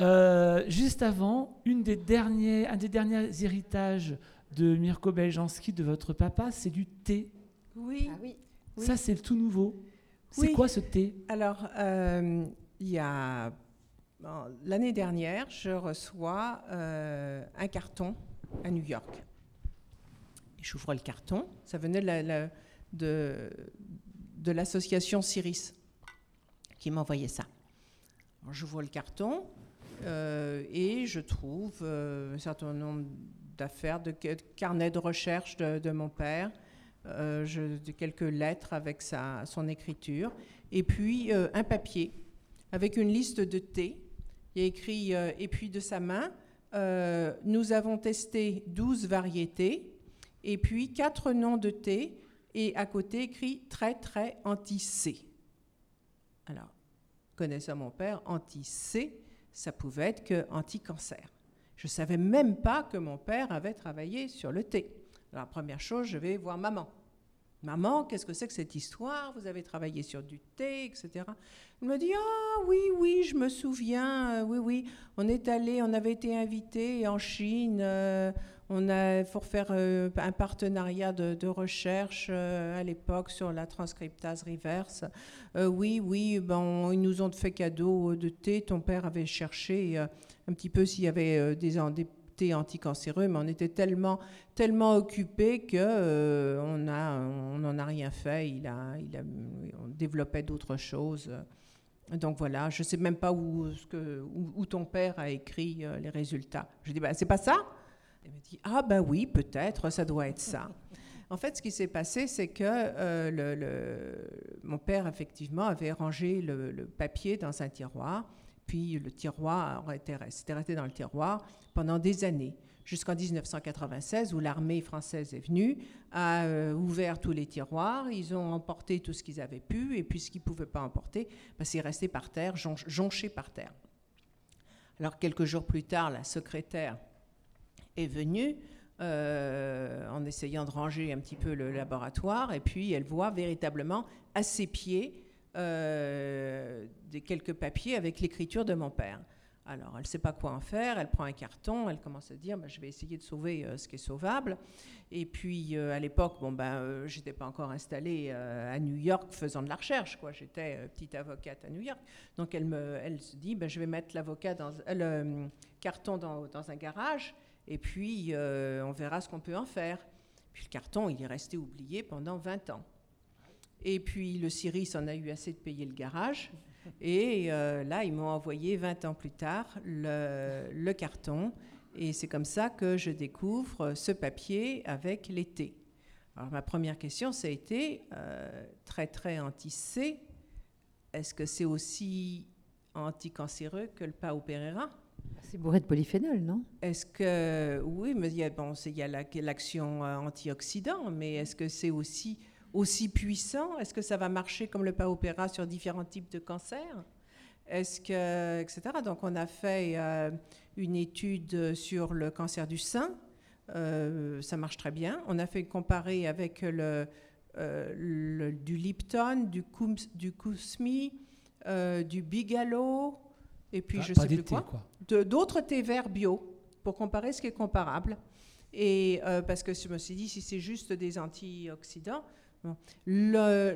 Euh, juste avant, un des derniers héritages de Mirko Beljanski, de votre papa, c'est du thé. Oui. Ah oui. Ça, c'est le tout nouveau. C'est quoi ce thé? Alors, euh, il y a l'année dernière, je reçois euh, un carton à New York. J'ouvre le carton. Ça venait de, la, de, de l'association Ciris qui m'envoyait ça. je vois le carton. Euh, et je trouve euh, un certain nombre d'affaires, de, carnets de recherche de, mon père, euh, quelques lettres avec sa, son écriture, et puis un papier avec une liste de thé. Il a écrit, et puis de sa main, nous avons testé 12 variétés, et puis quatre noms de thé, et à côté écrit très très anti-C. Alors, connaissant mon père, anti-C, ça pouvait être que anti-cancer. Je ne savais même pas que mon père avait travaillé sur le thé. Alors, première chose, je vais voir maman. Maman, qu'est-ce que c'est que cette histoire? Vous avez travaillé sur du thé, etc. Elle me dit Ah oui, oui, je me souviens, euh, oui, oui. On est allé, on avait été invité en Chine. euh, on a pour faire euh, un partenariat de, recherche euh, à l'époque sur la transcriptase reverse. Euh, oui, oui, ils nous ont fait cadeau de thé. Ton père avait cherché un petit peu s'il y avait des, des anticancéreux, mais on était tellement, tellement occupés que euh, on on n'en a rien fait. Il a, il a, on développait d'autres choses. Donc voilà, je ne sais même pas où, où, ton père a écrit les résultats. Je dis, bah, c'est pas ça Elle me dit, ah ben oui, peut-être, ça doit être ça. En fait, ce qui s'est passé, c'est que euh, mon père, effectivement, avait rangé le, papier dans un tiroir, puis le tiroir était resté, resté dans le tiroir pendant des années, jusqu'en 1996, où l'armée française est venue, a euh, ouvert tous les tiroirs, ils ont emporté tout ce qu'ils avaient pu, et puis ce qu'ils ne pouvaient pas emporter, ben, c'est resté par terre, jonch- jonché par terre. Alors, quelques jours plus tard, la secrétaire est venue euh, en essayant de ranger un petit peu le laboratoire, et puis elle voit véritablement à ses pieds euh, quelques papiers avec l'écriture de mon père. Alors, elle ne sait pas quoi en faire, elle prend un carton, elle commence à dire bah, je vais essayer de sauver euh, ce qui est sauvable. Et puis, à l'époque, bon, ben, euh, je n'étais pas encore installée à New York faisant de la recherche, quoi. J'étais petite avocate à New York. Donc, elle, se dit ben, je vais mettre l'avocat dans, le euh, carton dans un garage, et puis euh, on verra ce qu'on peut en faire. Puis le carton, il est resté oublié pendant 20 ans. Et puis le Syris en a eu assez de payer le garage. Et euh, là, ils m'ont envoyé 20 ans plus tard le, le carton. Et c'est comme ça que je découvre ce papier avec l'été. Alors ma première question, ça a été euh, très très anti-C. Est-ce que c'est aussi anticancéreux que le Pao Pereira C'est bourré de polyphénol, non? Est-ce que oui, mais il y a, a la- l'action euh, antioxydant, mais est-ce que c'est aussi aussi puissant? Est-ce que ça va marcher comme le paopéra sur différents types de cancers? Est-ce que etc. Donc on a fait euh, une étude sur le cancer du sein. Euh, ça marche très bien. On a fait comparer avec le, du Lipton, du, du Kousmi, du Bigalo, et puis Ah, je sais plus quoi d'autres thés verts bio pour comparer ce qui est comparable. Et euh, parce que je me suis dit, si c'est juste des antioxydants, bon. le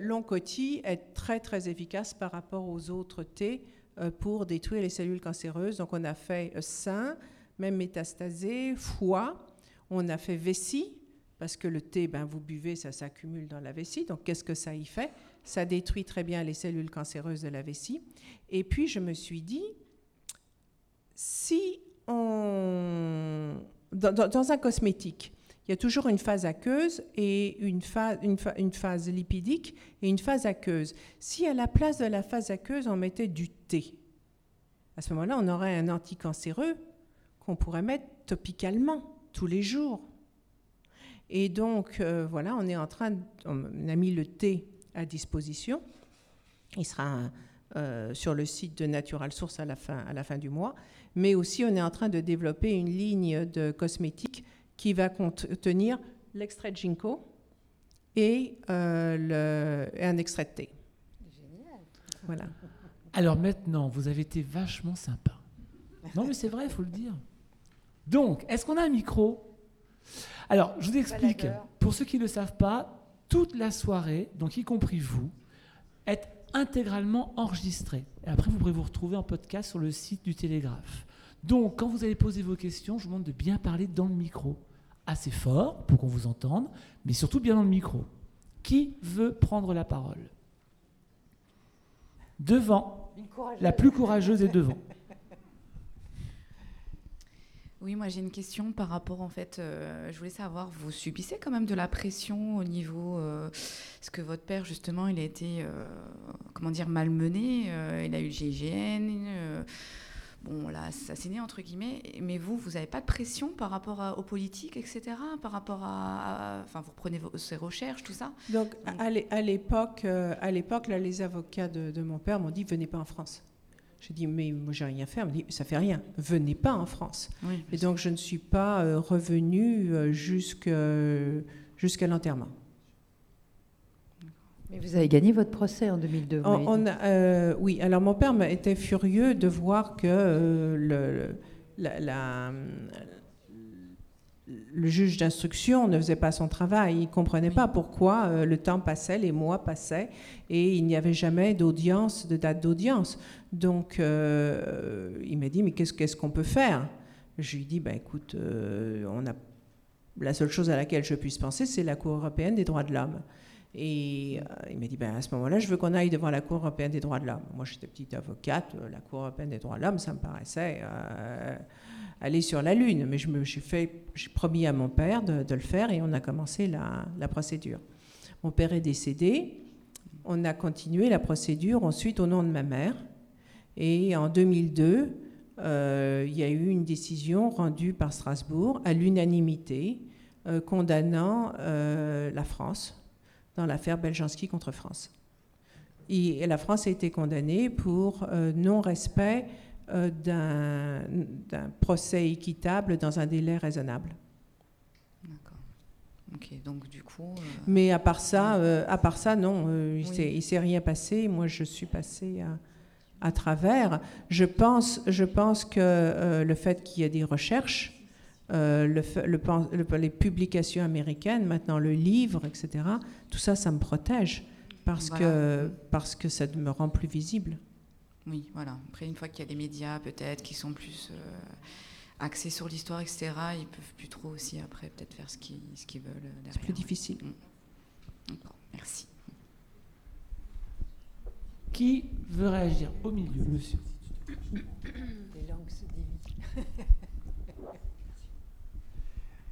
est très très efficace par rapport aux autres thés euh, pour détruire les cellules cancéreuses. Donc on a fait euh, sein, même métastasé, foie, on a fait vessie, parce que le thé, ben, vous buvez, ça s'accumule dans la vessie. Donc qu'est-ce que ça y fait? Ça détruit très bien les cellules cancéreuses de la vessie. Et puis je me suis dit, si on... Dans, un cosmétique, il y a toujours une phase aqueuse et une phase, une, pha- une phase lipidique et une phase aqueuse. Si à la place de la phase aqueuse, on mettait du thé, à ce moment-là, on aurait un anticancéreux qu'on pourrait mettre topicalement tous les jours. Et donc, euh, voilà, on est en train, on a mis le thé à disposition. Il sera euh, sur le site de Natural Source à la, fin, à la fin du mois. Mais aussi, on est en train de développer une ligne de cosmétiques qui va contenir l'extrait de ginkgo et, euh, le- et un extrait de thé. Voilà. Alors maintenant, vous avez été vachement sympa. Non, mais c'est vrai, il faut le dire. Donc, est-ce qu'on a un micro? Alors, je vous explique. Pour ceux qui ne le savent pas, toute la soirée, donc y compris vous, est intégralement enregistrée. Et après, vous pourrez vous retrouver en podcast sur le site du Télégraphe. Donc, quand vous allez poser vos questions, je vous demande de bien parler dans le micro. Assez fort pour qu'on vous entende, mais surtout bien dans le micro. Qui veut prendre la parole? Devant. La plus courageuse est devant. [laughs] Oui, moi j'ai une question par rapport en fait, euh, je voulais savoir, vous subissez quand même de la pression au niveau, euh, est-ce que votre père justement, il a été, euh, comment dire, malmené, euh, il a eu le GIGN, euh, bon, on l'a assassiné entre guillemets, mais vous, vous n'avez pas de pression par rapport aux politiques, etc., par rapport à, enfin, vous reprenez vos, recherches, tout ça? Donc, à l'é- à l'époque, euh, à l'époque, là, les avocats de mon père m'ont dit venez pas en France. J'ai dit, mais moi, j'ai rien fait. Elle me dit, ça fait rien. Venez pas en France. Oui, Et donc, je ne suis pas euh, revenue euh, jusqu'à l'enterrement. Mais vous avez gagné votre procès en 2002. vous On- m'avez on dit. a- euh, oui, alors mon père était furieux de voir que euh, le, la- la- le juge d'instruction ne faisait pas son travail. Il ne comprenait pas pourquoi euh, le temps passait, les mois passaient, et il n'y avait jamais d'audience, de date d'audience. Donc, euh, il m'a dit, mais qu'est-ce qu'on peut faire? Je lui ai dit, ben, écoute, euh, on a... la seule chose à laquelle je puisse penser, c'est la Cour européenne des droits de l'homme. Et euh, il m'a dit, ben, à ce moment-là, je veux qu'on aille devant la Cour européenne des droits de l'homme. Moi, j'étais petite avocate, la Cour européenne des droits de l'homme, ça me paraissait aller sur la Lune. Mais je me, j'ai, fait, j'ai promis à mon père de, de le faire et on a commencé la, la procédure. Mon père est décédé. On a continué la procédure ensuite au nom de ma mère. Et en 2002, euh, il y a eu une décision rendue par Strasbourg à l'unanimité euh, condamnant euh, la France dans l'affaire Beljanski contre France. Et, et la France a été condamnée pour non-respect d'un, procès équitable dans un délai raisonnable. D'accord. Ok, donc du coup. euh, Mais à part ça, euh, à part ça, non, euh, il Oui. il s'est rien passé. Moi, je suis passée à, à travers. Je pense, je pense que euh, le fait qu'il y ait des recherches, euh, le, fait- le pen- le- les publications américaines, maintenant le livre, etc., tout ça, ça me protège parce, Voilà. que, parce que ça me rend plus visible. Oui, voilà. Après, une fois qu'il y a des médias, peut-être, qui sont plus euh, axés sur l'histoire, etc., ils peuvent plus trop aussi, après, peut-être faire ce qu'ils qu'ils veulent. C'est plus difficile. D'accord, merci. Qui veut réagir Au milieu, monsieur? Les langues se divisent. [laughs]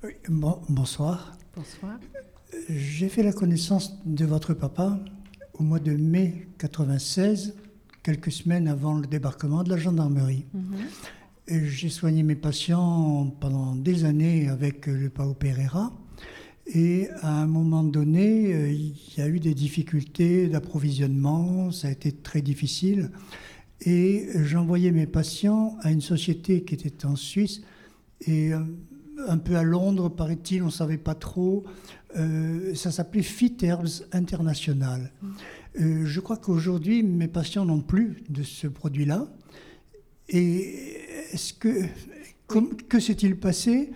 Oui, bon- bonsoir. Bonsoir. J'ai fait la connaissance de votre papa au mois de mai 96, quelques semaines avant le débarquement de la gendarmerie. Et J'ai soigné mes patients pendant des années avec le Pao Pereira. Et à un moment donné, euh, il y a eu des difficultés d'approvisionnement, ça a été très difficile. Et j'envoyais mes patients à une société qui était en Suisse et euh, un peu à Londres, paraît-il, on ne savait pas trop. Euh, ça s'appelait Fit International. Je crois qu'aujourd'hui, mes patients n'ont plus de ce produit-là. Et est-ce que, que s'est-il passé?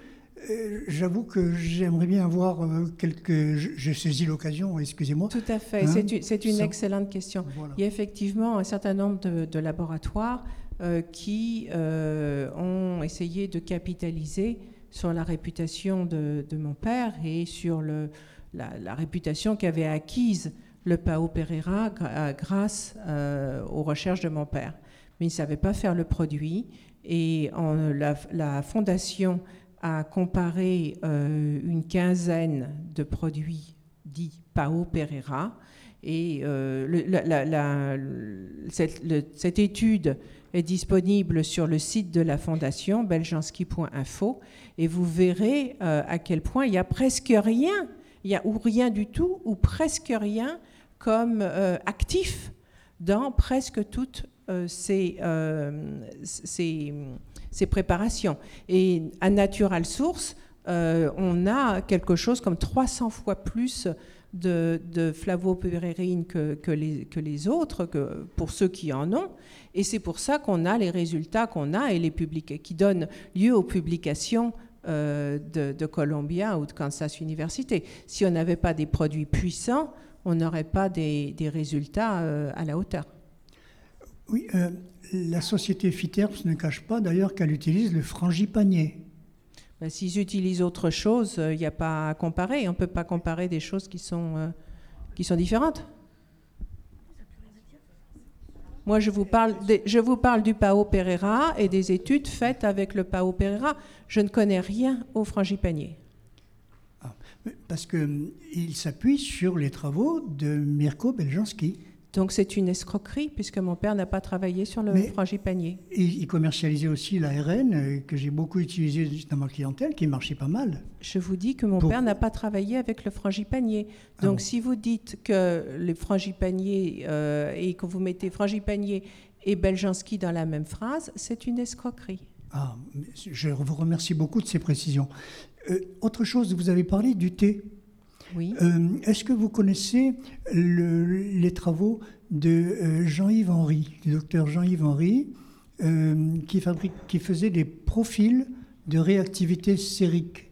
J'avoue que j'aimerais bien avoir euh, quelques. J'ai saisi l'occasion, excusez-moi. Tout à fait. Hein c'est une, excellente question. Voilà. Il y a effectivement un certain nombre de, de laboratoires euh, qui euh, ont essayé de capitaliser sur la réputation de, de mon père et sur le, la, la réputation qu'avait acquise le Pao Pereira euh, grâce euh, aux recherches de mon père. Mais il ne savait pas faire le produit et en- la, la fondation a comparé euh, une quinzaine de produits dits Pao Pereira. Et euh, cette, étude est disponible sur le site de la fondation beljanski.info et vous verrez euh, à quel point il y a presque rien, il y a ou rien du tout ou presque rien comme actif dans presque toutes ces, ces préparations. Et à Natural Source, euh, on a quelque chose comme 300 fois plus de, de flavopyrérine que, les, autres, que pour ceux qui en ont. Et c'est pour ça qu'on a les résultats qu'on a et les publica- qui donnent lieu aux publications euh, de, Columbia ou de Kansas University. Si on n'avait pas des produits puissants, on n'aurait pas des, des résultats euh, à la hauteur. Oui, euh, la société Fiterbs ne cache pas d'ailleurs qu'elle utilise le frangipanier. Ben, S'ils utilisent autre chose, il n'y a pas à comparer. On ne peut pas comparer des choses qui sont, euh, qui sont différentes. Moi, je vous, parle des- je vous parle du Pao Pereira et des études faites avec le Pao Pereira. Je ne connais rien au frangipanier. Parce qu'il s'appuie sur les travaux de Mirko Beljanski. Donc c'est une escroquerie puisque mon père n'a pas travaillé sur le Mais- frangipanier. Il commercialisait aussi l'ARN, euh, que j'ai beaucoup utilisé dans ma clientèle, qui marchait pas mal. Je vous dis que mon Pour- père n'a pas travaillé avec le frangipanier. Ah Donc bon. si vous dites que le frangipanier euh, et que vous mettez frangipanier Et Beljanski dans la même phrase, c'est une escroquerie. Ah, je vous remercie beaucoup de ces précisions. Euh, autre chose, vous avez parlé du thé. Oui. Euh, Est-ce que vous connaissez le- les travaux de euh, Jean-Yves Henry, du docteur Jean-Yves Henry, euh, qui, fabrique, qui faisait des profils de réactivité sérique,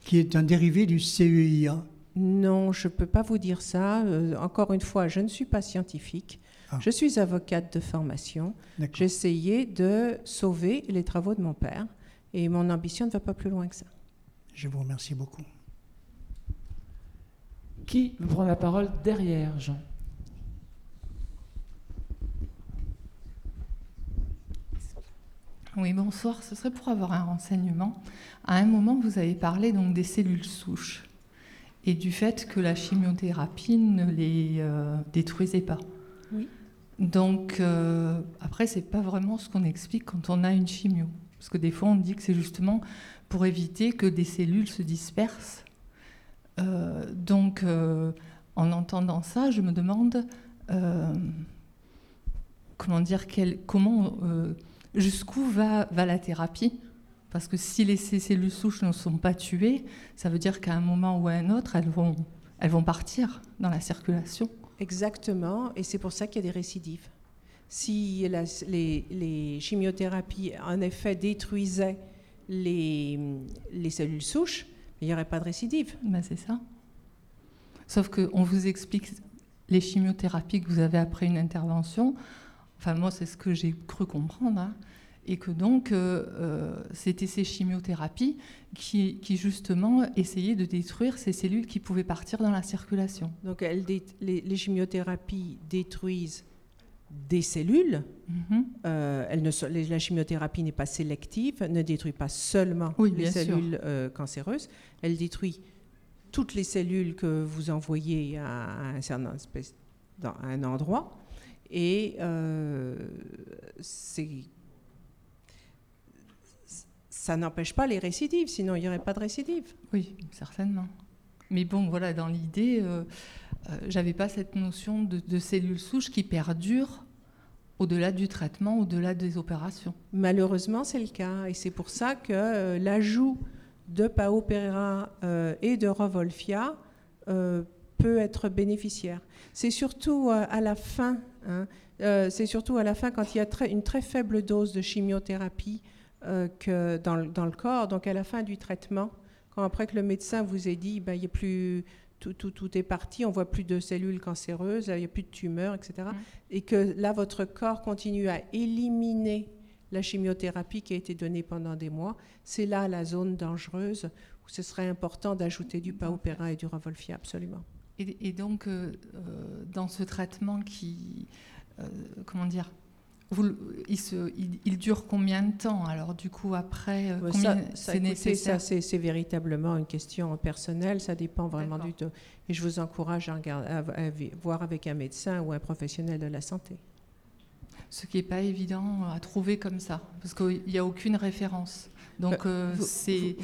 qui est un dérivé du CEIA Non, je ne peux pas vous dire ça. Euh, encore une fois, je ne suis pas scientifique. Ah. Je suis avocate de formation. Essayé de sauver les travaux de mon père. Et mon ambition ne va pas plus loin que ça. Je vous remercie beaucoup. Qui veut prendre la parole derrière Jean Oui, bonsoir. Ce serait pour avoir un renseignement. À un moment, vous avez parlé donc des cellules souches et du fait que la chimiothérapie ne les euh, détruisait pas. Oui. Donc euh, après, c'est pas vraiment ce qu'on explique quand on a une chimio, parce que des fois on dit que c'est justement pour éviter que des cellules se dispersent. Euh, donc euh, en entendant ça, je me demande euh, comment dire quel- comment jusqu'où va, va la thérapie? Parce que si les, cellules souches ne sont pas tuées, ça veut dire qu'à un moment ou à un autre, elles vont, elles vont partir dans la circulation. Exactement, et c'est pour ça qu'il y a des récidives. Si les, les chimiothérapies, en effet, détruisaient les, les cellules souches, il n'y aurait pas de récidive. Ben, c'est ça. Sauf qu'on vous explique les chimiothérapies que vous avez après une intervention. Enfin, moi, c'est ce que j'ai cru comprendre. hein. Et que donc, euh, euh, c'était ces chimiothérapies qui, qui, justement, essayaient de détruire ces cellules qui pouvaient partir dans la circulation. Donc elles dé- les, les chimiothérapies détruisent des cellules. Mhm. Euh, ne la chimiothérapie n'est pas sélective, ne détruit pas seulement Oui, les cellules euh, cancéreuses, elle détruit toutes les cellules que vous envoyez à, un certain espèce- dans un endroit. Et euh, c'est- ça n'empêche pas les récidives, sinon il n'y aurait pas de récidive. Oui, certainement. Mais bon, voilà, dans l'idée, j'avais pas cette notion de, de cellules souches qui perdurent au-delà du traitement, au-delà des opérations. Malheureusement, c'est le cas. Et c'est pour ça que euh, l'ajout de Pao Pereira euh, et de Rovolfia euh, peut être bénéficiaire. C'est surtout euh, à la fin, hein, euh, c'est surtout à la fin quand il y a une très faible dose de chimiothérapie euh, que dans, le- corps, donc à la fin du traitement, quand après que le médecin vous ait dit, ben, il y a plus tout, tout, tout est parti, on voit plus de cellules cancéreuses, il n'y a plus de tumeurs, etc. Et que là, votre corps continue à éliminer la chimiothérapie qui a été donnée pendant des mois. C'est là la zone dangereuse où ce serait important d'ajouter du paupéra et du Ravolfia, absolument. Et, et donc, euh, euh, dans ce traitement qui. euh, comment dire vous, il, se, il, il dure combien de temps Alors, du coup, après, euh, combien c'est nécessaire ça, c'est véritablement une question personnelle, ça dépend vraiment du tout. Et je vous encourage à, regarder- à- à vi- voir avec un médecin ou un professionnel de la santé. Ce qui n'est pas évident à trouver comme ça, parce qu'il n'y a aucune référence. Donc, euh, c'est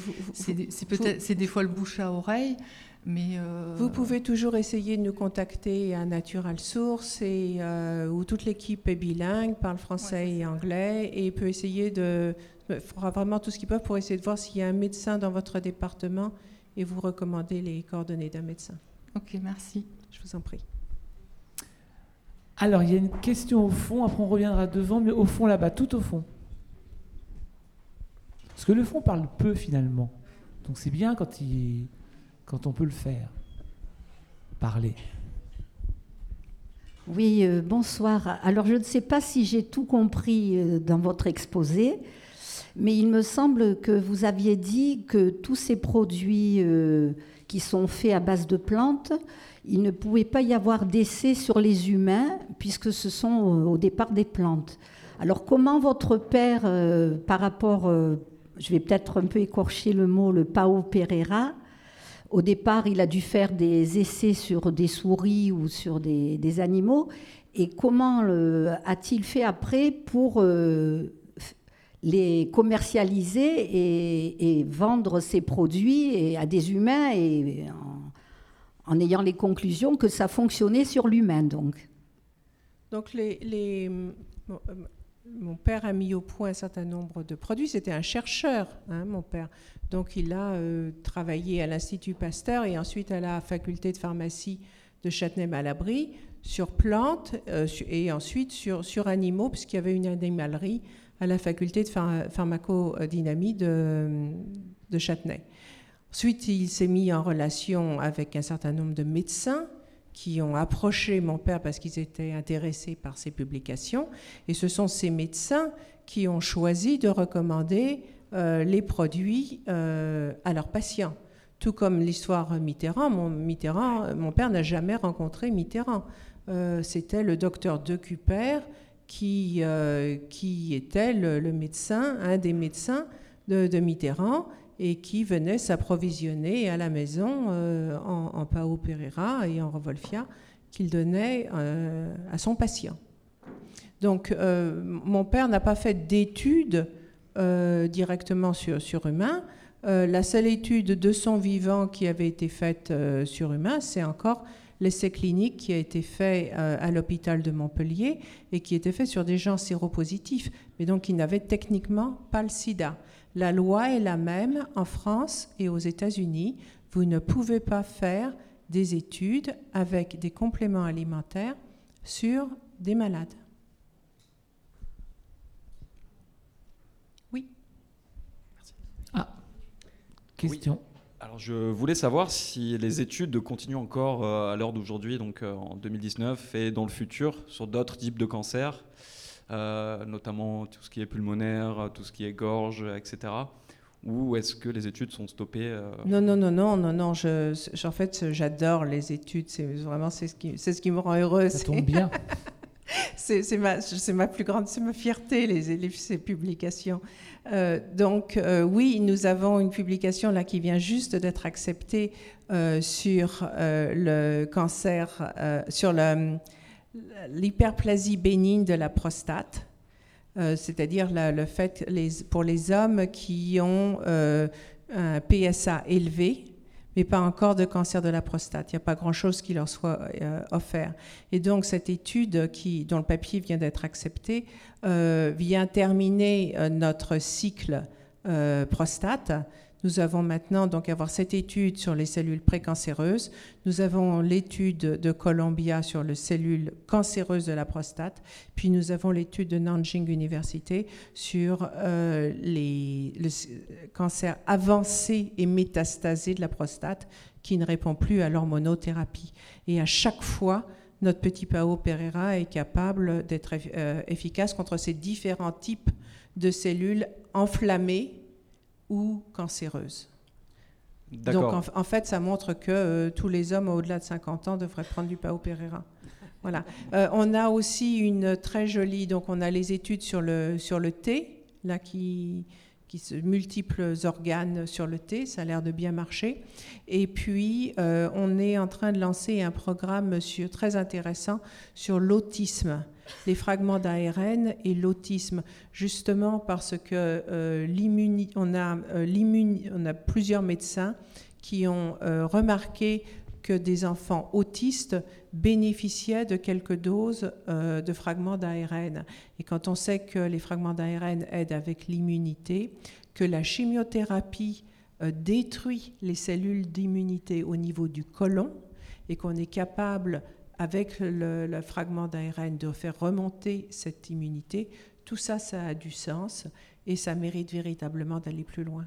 peut-être c'est des fois le bouche à oreille, mais euh, Vous pouvez toujours essayer de nous contacter à Natural Source et, euh, où toute l'équipe est bilingue, parle français et anglais et peut essayer de fera vraiment tout ce qu'ils peuvent pour essayer de voir s'il y a un médecin dans votre département et vous recommander les coordonnées d'un médecin. Ok, merci. Je vous en prie. Alors, il y a une question au fond, après on reviendra devant, mais au fond là-bas, tout au fond. Parce que le fond parle peu finalement. Donc c'est bien quand, il, quand on peut le faire. Parler. Oui, euh, bonsoir. Alors, je ne sais pas si j'ai tout compris euh, dans votre exposé, mais il me semble que vous aviez dit que tous ces produits euh, qui sont faits à base de plantes, il ne pouvait pas y avoir d'essais sur les humains, puisque ce sont au départ des plantes. Alors, comment votre père, par rapport, je vais peut-être un peu écorcher le mot, le Pao Pereira, au départ, il a dû faire des essais sur des souris ou sur des, animaux. Et comment euh, a-t-il fait après pour euh, les commercialiser et, vendre ces produits à des humains et en, ayant les conclusions que ça fonctionnait sur l'humain donc? Les, les, mon père a mis au point un certain nombre de produits. C'était un chercheur, hein, mon père. Donc il a euh, travaillé à l'Institut Pasteur et ensuite à la faculté de pharmacie de Châtenay-Malabry sur plantes euh, et ensuite sur, animaux, puisqu'il y avait une animalerie à la faculté de pharmacodynamie de Châtenay. Ensuite, il s'est mis en relation avec un certain nombre de médecins qui ont approché mon père parce qu'ils étaient intéressés par ses publications. Et ce sont ces médecins qui ont choisi de recommander euh, les produits euh, à leurs patients. Tout comme l'histoire Mitterrand, mon, Mitterrand, mon père n'a jamais rencontré Mitterrand. Euh, c'était le docteur De Cuper qui, qui était le, médecin, un des médecins de, de Mitterrand et qui venait s'approvisionner à la maison euh, en, Pao Pereira et en Revolfia qu'il donnait euh, à son patient. Donc euh, mon père n'a pas fait d'études directement sur, sur humain. la seule étude de son vivant qui avait été faite sur humain, c'est encore l'essai clinique qui a été fait à l'hôpital de Montpellier et qui était fait sur des gens séropositifs, mais donc qui n'avaient techniquement pas le sida. La loi est la même en France et aux États-Unis. Vous ne pouvez pas faire des études avec des compléments alimentaires sur des malades. Oui. Ah, question. Alors je voulais savoir si les études continuent encore euh, à l'heure d'aujourd'hui, donc euh, en 2019 et dans le futur, sur d'autres types de cancers. Euh, notamment tout ce qui est pulmonaire, tout ce qui est gorge, etc. Ou est-ce que les études sont stoppées euh Non, non, non, non, non, non. Je, en fait, j'adore les études. C'est vraiment c'est ce qui, c'est ce qui me rend heureuse. Ça tombe bien. [laughs] c'est ma, ma plus grande, c'est ma fierté, les, les ces publications. Euh, donc oui, nous avons une publication là qui vient juste d'être acceptée sur le cancer, sur le l'hyperplasie bénigne de la prostate, euh, c'est-à-dire le fait pour les hommes qui ont euh, un PSA élevé, mais pas encore de cancer de la prostate. Il n'y a pas grand-chose qui leur soit euh, offert. Et donc cette étude qui, dont le papier vient d'être accepté vient terminer notre cycle prostate nous avons maintenant donc cette étude sur les cellules précancéreuses. Nous avons l'étude de Columbia sur les cellules cancéreuses de la prostate. Puis nous avons l'étude de Nanjing Université sur euh, les, le cancer avancé et métastasé de la prostate qui ne répond plus à l'hormonothérapie. Et à chaque fois, notre petit Pao Pereira est capable d'être euh, efficace contre ces différents types de cellules enflammées ou cancéreuse. Donc en, fait, ça montre que euh, tous les hommes au-delà de 50 ans devraient prendre du Pao Pereira. Voilà. Euh, on a aussi une très jolie, donc on a les études sur le, sur le thé, là qui, qui se multiples organes sur le thé, ça a l'air de bien marcher. Et puis, euh, on est en train de lancer un programme sur, très intéressant sur l'autisme les fragments d'ARN et l'autisme, justement parce que euh, on, a, euh, on a plusieurs médecins qui ont euh, remarqué que des enfants autistes bénéficiaient de quelques doses de fragments d'ARN. Et quand on sait que les fragments d'ARN aident avec l'immunité, que la chimiothérapie détruit les cellules d'immunité au niveau du côlon et qu'on est capable avec le, fragment d'ARN, de faire remonter cette immunité, tout ça, ça a du sens et ça mérite véritablement d'aller plus loin.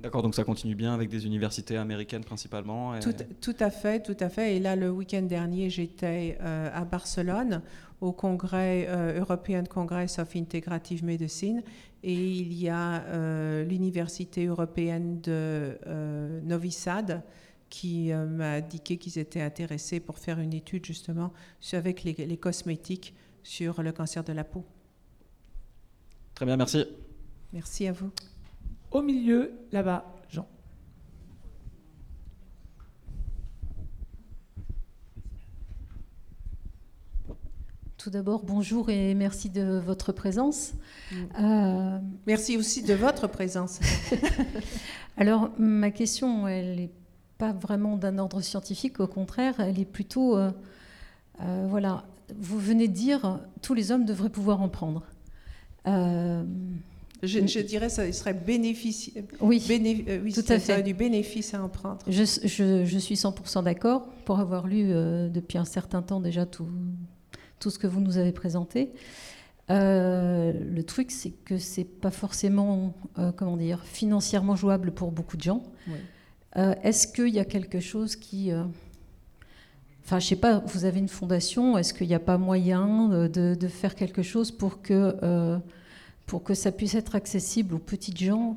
D'accord, donc ça continue bien avec des universités américaines principalement tout, à fait, tout à fait. Et là, le week-end dernier, j'étais euh, à Barcelone au congrès euh, European Congress of Integrative Medicine et il y a euh, l'université européenne de Novi Sad qui euh, m'a indiqué qu'ils étaient intéressés pour faire une étude justement avec les, cosmétiques sur le cancer de la peau. Très bien, merci. Merci à vous. Au milieu, là-bas, Jean. Tout d'abord, bonjour et merci de votre présence. Mm. Euh, merci aussi de votre présence. [laughs] Alors, ma question, elle est pas vraiment d'un ordre scientifique, au contraire, elle est plutôt, euh, euh, voilà, vous venez de dire tous les hommes devraient pouvoir en prendre. Euh, je, dirais ça serait bénéficier. Oui, oui tout à fait. du bénéfice à en prendre. Je, je, suis 100% d'accord pour avoir lu depuis un certain temps déjà tout, tout ce que vous nous avez présenté. le truc, c'est que c'est pas forcément, comment dire, financièrement jouable pour beaucoup de gens. Est-ce qu'il y a quelque chose qui Enfin, je sais pas, vous avez une fondation, est-ce qu'il n'y a pas moyen de, faire quelque chose pour que, euh, pour que ça puisse être accessible aux petites gens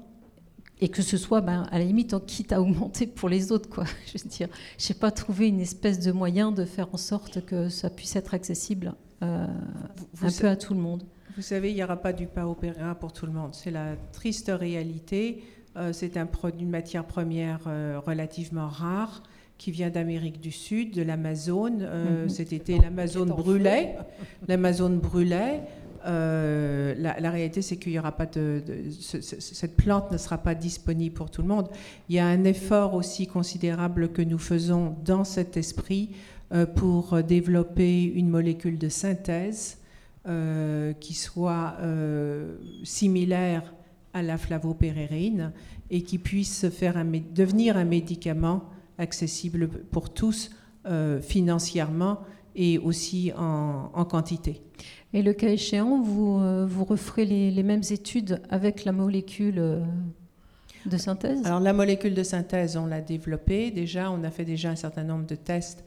et que ce soit, ben, à la limite, en quitte à augmenter pour les autres, quoi? [laughs] Je veux dire, je sais pas trouver une espèce de moyen de faire en sorte que ça puisse être accessible euh, un peu à tout le monde. Vous savez, il n'y aura pas du pain opéra pour tout le monde. C'est la triste réalité. Euh, c'est un produit, une matière première relativement rare qui vient d'Amérique du Sud, de l'Amazone. Euh, mhm. Cet été, l'Amazone brûlait. [laughs] L'Amazone brûlait. Euh, la, réalité, c'est qu'il y aura pas de, cette plante ne sera pas disponible pour tout le monde. Il y a un effort aussi considérable que nous faisons dans cet esprit euh, pour développer une molécule de synthèse qui soit similaire à la flavopérérine et qui puisse faire un, devenir un médicament accessible pour tous euh, financièrement et aussi en, quantité. Et le cas échéant, vous, euh, vous referez les, mêmes études avec la molécule euh, de synthèse? Alors la molécule de synthèse, on l'a développée déjà, on a fait déjà un certain nombre de tests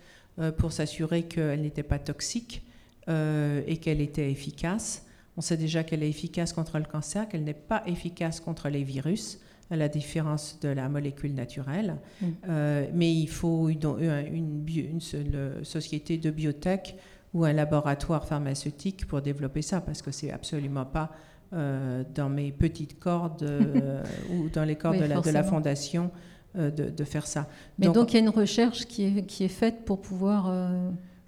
pour s'assurer qu'elle n'était pas toxique et qu'elle était efficace. On sait déjà qu'elle est efficace contre le cancer, qu'elle n'est pas efficace contre les virus à la différence de la molécule naturelle. Mm. Euh, mais il faut une, une, société de biotech ou un laboratoire pharmaceutique pour développer ça, parce que c'est absolument pas euh, dans mes petites cordes [laughs] euh, ou dans les cordes de, la, de, la, fondation de, de, faire ça. Mais donc, il y a une recherche qui est, qui est faite pour pouvoir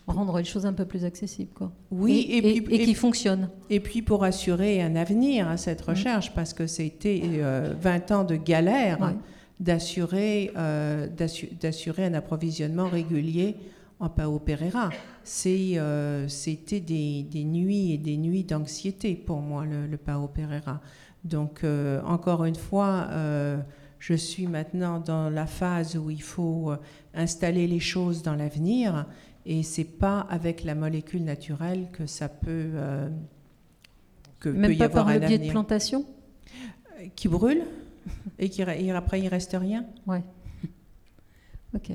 rendre les choses un peu plus accessibles. Quoi. Oui, et, puis, et, qui fonctionne. Et puis pour assurer un avenir à cette mm. recherche, parce que c'était 20 euh, ans de galère d'assurer, euh, d'assurer un approvisionnement régulier en Pao Pereira. Euh, c'était des, des, nuits et des nuits d'anxiété pour moi, le, le Pao Pereira. Donc, encore une fois, je suis maintenant dans la phase où il faut installer les choses dans l'avenir et c'est pas avec la molécule naturelle que ça peut euh, que Même peut pas avoir par le biais de plantation qui brûle [laughs] et qui après il reste rien. Ouais. [laughs] Ok.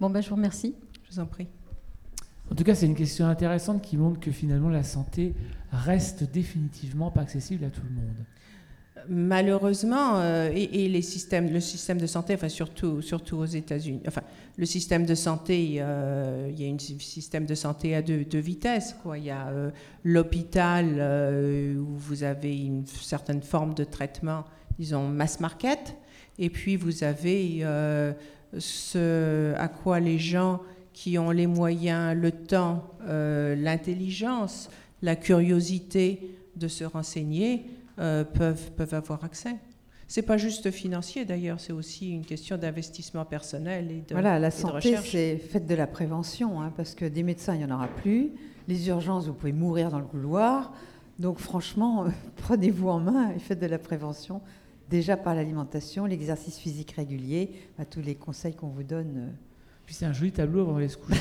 Bon ben je vous remercie. Je vous en prie. En tout cas, c'est une question intéressante qui montre que finalement la santé reste définitivement pas accessible à tout le monde. Malheureusement, euh, et, les systèmes, le système de santé, enfin surtout, surtout aux États-Unis, enfin le système de santé, euh, il y a un système de santé à deux, vitesses. Quoi. Il y a euh, l'hôpital où vous avez une certaine forme de traitement, disons mass market, et puis vous avez ce à quoi les gens qui ont les moyens, le temps, l'intelligence, la curiosité de se renseigner euh, peuvent, peuvent avoir accès. C'est pas juste financier d'ailleurs, c'est aussi une question d'investissement personnel et de Voilà, la santé, c'est faites de la prévention, hein, parce que des médecins, il n'y en aura plus. Les urgences, vous pouvez mourir dans le couloir. Donc franchement, [laughs] prenez-vous en main et faites de la prévention, déjà par l'alimentation, l'exercice physique régulier, à tous les conseils qu'on vous donne. Euh. Puis c'est un joli tableau avant les se coucher,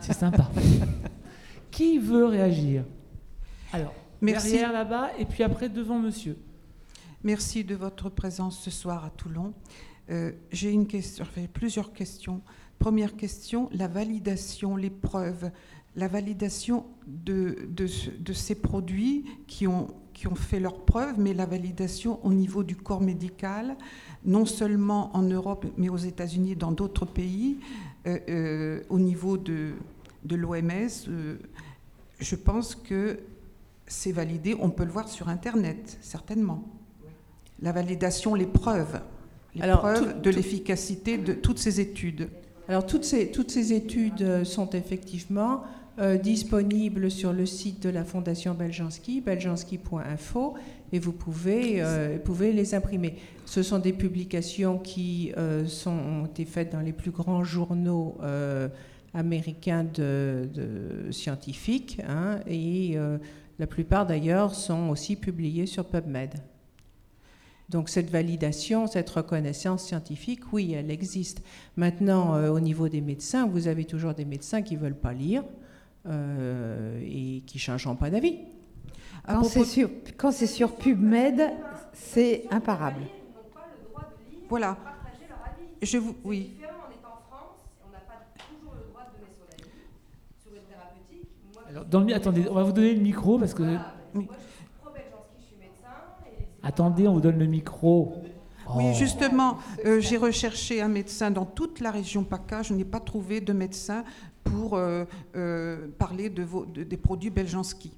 c'est sympa. [laughs] Qui veut réagir? Alors, Merci. Derrière là-bas et puis après devant monsieur. Merci de votre présence ce soir à Toulon. Euh, j'ai une question, plusieurs questions. Première question, la validation, les preuves, la validation de, de, ces produits qui ont, qui ont fait leurs preuves, mais la validation au niveau du corps médical, non seulement en Europe, mais aux États-Unis et dans d'autres pays, euh, euh, au niveau de, de l'OMS. je pense que c'est validé, on peut le voir sur Internet, certainement. La validation, les preuves, les preuves de l'efficacité de toutes ces études. Alors toutes ces, toutes ces études euh, sont effectivement euh, disponibles sur le site de la Fondation Beljanski, beljanski.info, et vous pouvez, euh, pouvez les imprimer. Ce sont des publications qui sont, ont été faites dans les plus grands journaux américains de, scientifiques, hein, et la plupart d'ailleurs sont aussi publiés sur PubMed. Donc cette validation, cette reconnaissance scientifique, oui, elle existe. Maintenant, au niveau des médecins, vous avez toujours des médecins qui ne veulent pas lire et qui ne changeront pas d'avis. Quand c'est sur, sur, PubMed, c'est imparable. Voilà. Je vous, oui. Alors, dans le, attendez, on va vous donner le micro parce que. Attendez, on vous donne le micro. Oui, oh. justement, euh, j'ai recherché un médecin dans toute la région PACA. Je n'ai pas trouvé de médecin pour euh, euh, parler de vos, des produits Beljanski.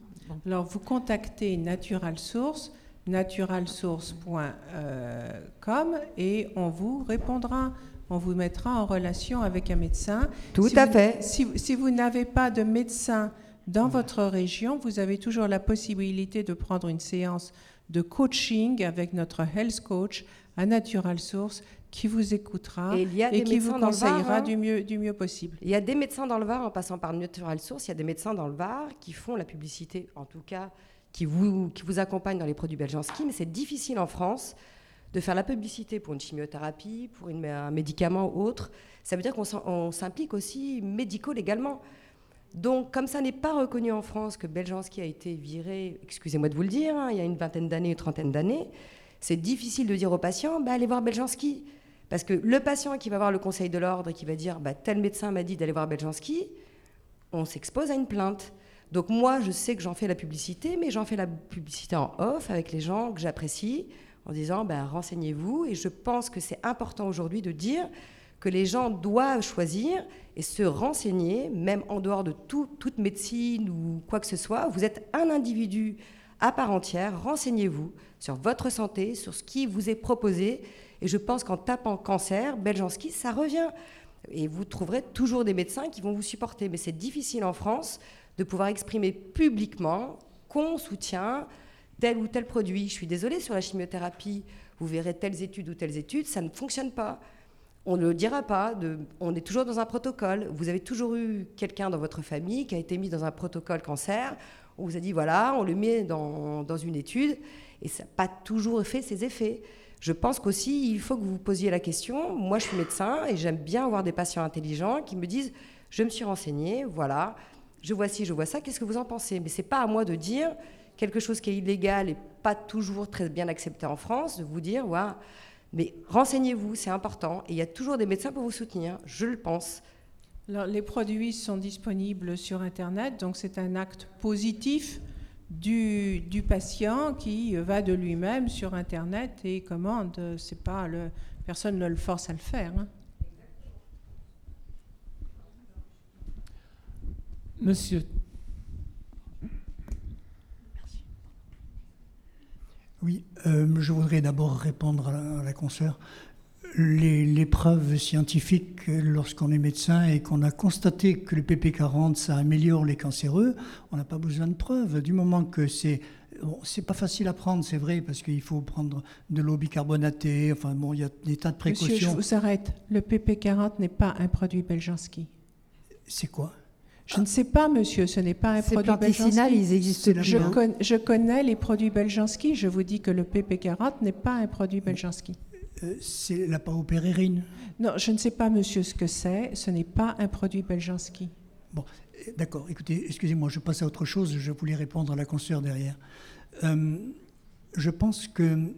Alors, vous contactez Natural Source, naturalsource.com, et on vous répondra. On vous mettra en relation avec un médecin. Tout à fait. Si, si vous n'avez pas de médecin dans votre région, vous avez toujours la possibilité de prendre une séance de coaching avec notre health coach à Natural Source qui vous écoutera et, qui vous conseillera hein. du, mieux, du mieux possible. Il y a des médecins dans le Var, en passant par Natural Source, il y a des médecins dans le Var qui font la publicité, en tout cas, qui vous, qui vous accompagnent dans les produits Beljanski, mais c'est difficile en France de faire la publicité pour une chimiothérapie, pour une, un médicament ou autre. Ça veut dire qu'on s'implique aussi médico-légalement. Donc, comme ça n'est pas reconnu en France que Beljanski a été viré, excusez-moi de vous le dire, hein, il y a une vingtaine d'années, une trentaine d'années, c'est difficile de dire aux patients, bah, allez voir Beljanski. Parce que le patient qui va voir le conseil de l'ordre et qui va dire bah, tel médecin m'a dit d'aller voir Beljanski, on s'expose à une plainte. Donc moi, je sais que j'en fais la publicité, mais j'en fais la publicité en off avec les gens que j'apprécie, en disant ben, renseignez-vous. Et je pense que c'est important aujourd'hui de dire que les gens doivent choisir et se renseigner, même en dehors de toute médecine ou quoi que ce soit. Vous êtes un individu à part entière, renseignez-vous sur votre santé, sur ce qui vous est proposé et je pense qu'en tapant cancer, Beljanski, ça revient. Et vous trouverez toujours des médecins qui vont vous supporter. Mais c'est difficile en France de pouvoir exprimer publiquement qu'on soutient tel ou tel produit. Je suis désolée sur la chimiothérapie, vous verrez telles études ou telles études, ça ne fonctionne pas. On ne le dira pas, on est toujours dans un protocole. Vous avez toujours eu quelqu'un dans votre famille qui a été mis dans un protocole cancer. On vous a dit voilà, on le met dans, dans une étude et ça n'a pas toujours fait ses effets. Je pense qu'aussi, il faut que vous vous posiez la question. Moi, je suis médecin et j'aime bien avoir des patients intelligents qui me disent Je me suis renseigné, voilà, je vois ci, je vois ça, qu'est-ce que vous en pensez? Mais ce n'est pas à moi de dire quelque chose qui est illégal et pas toujours très bien accepté en France, de vous dire voilà, mais renseignez-vous, c'est important. Et il y a toujours des médecins pour vous soutenir, je le pense. les produits sont disponibles sur Internet, donc c'est un acte positif du, du, patient qui va de lui-même sur Internet et commande. C'est pas le, personne ne le force à le faire. Hein. Monsieur. Oui, euh, je voudrais d'abord répondre à la, à la consoeur les, preuves scientifiques lorsqu'on est médecin et qu'on a constaté que le PP40 ça améliore les cancéreux, on n'a pas besoin de preuves. Du moment que c'est c'est pas facile à prendre, c'est vrai, parce qu'il faut prendre de l'eau bicarbonatée. Enfin bon, il y a des tas de précautions. Monsieur, je vous arrête. Le PP40 n'est pas un produit Beljanski. C'est quoi? Je ne sais pas, monsieur, ce n'est pas un produit Beljanski. ils existent je, je connais les produits Beljanski. Je vous dis que le PP40 n'est pas un produit Beljanski. Euh, c'est la paupérérine. Non, je ne sais pas, monsieur, ce que c'est. Ce n'est pas un produit Beljanski. Bon, euh, d'accord. Écoutez, excusez-moi, je passe à autre chose. Je voulais répondre à la consoeur derrière. Euh, je pense que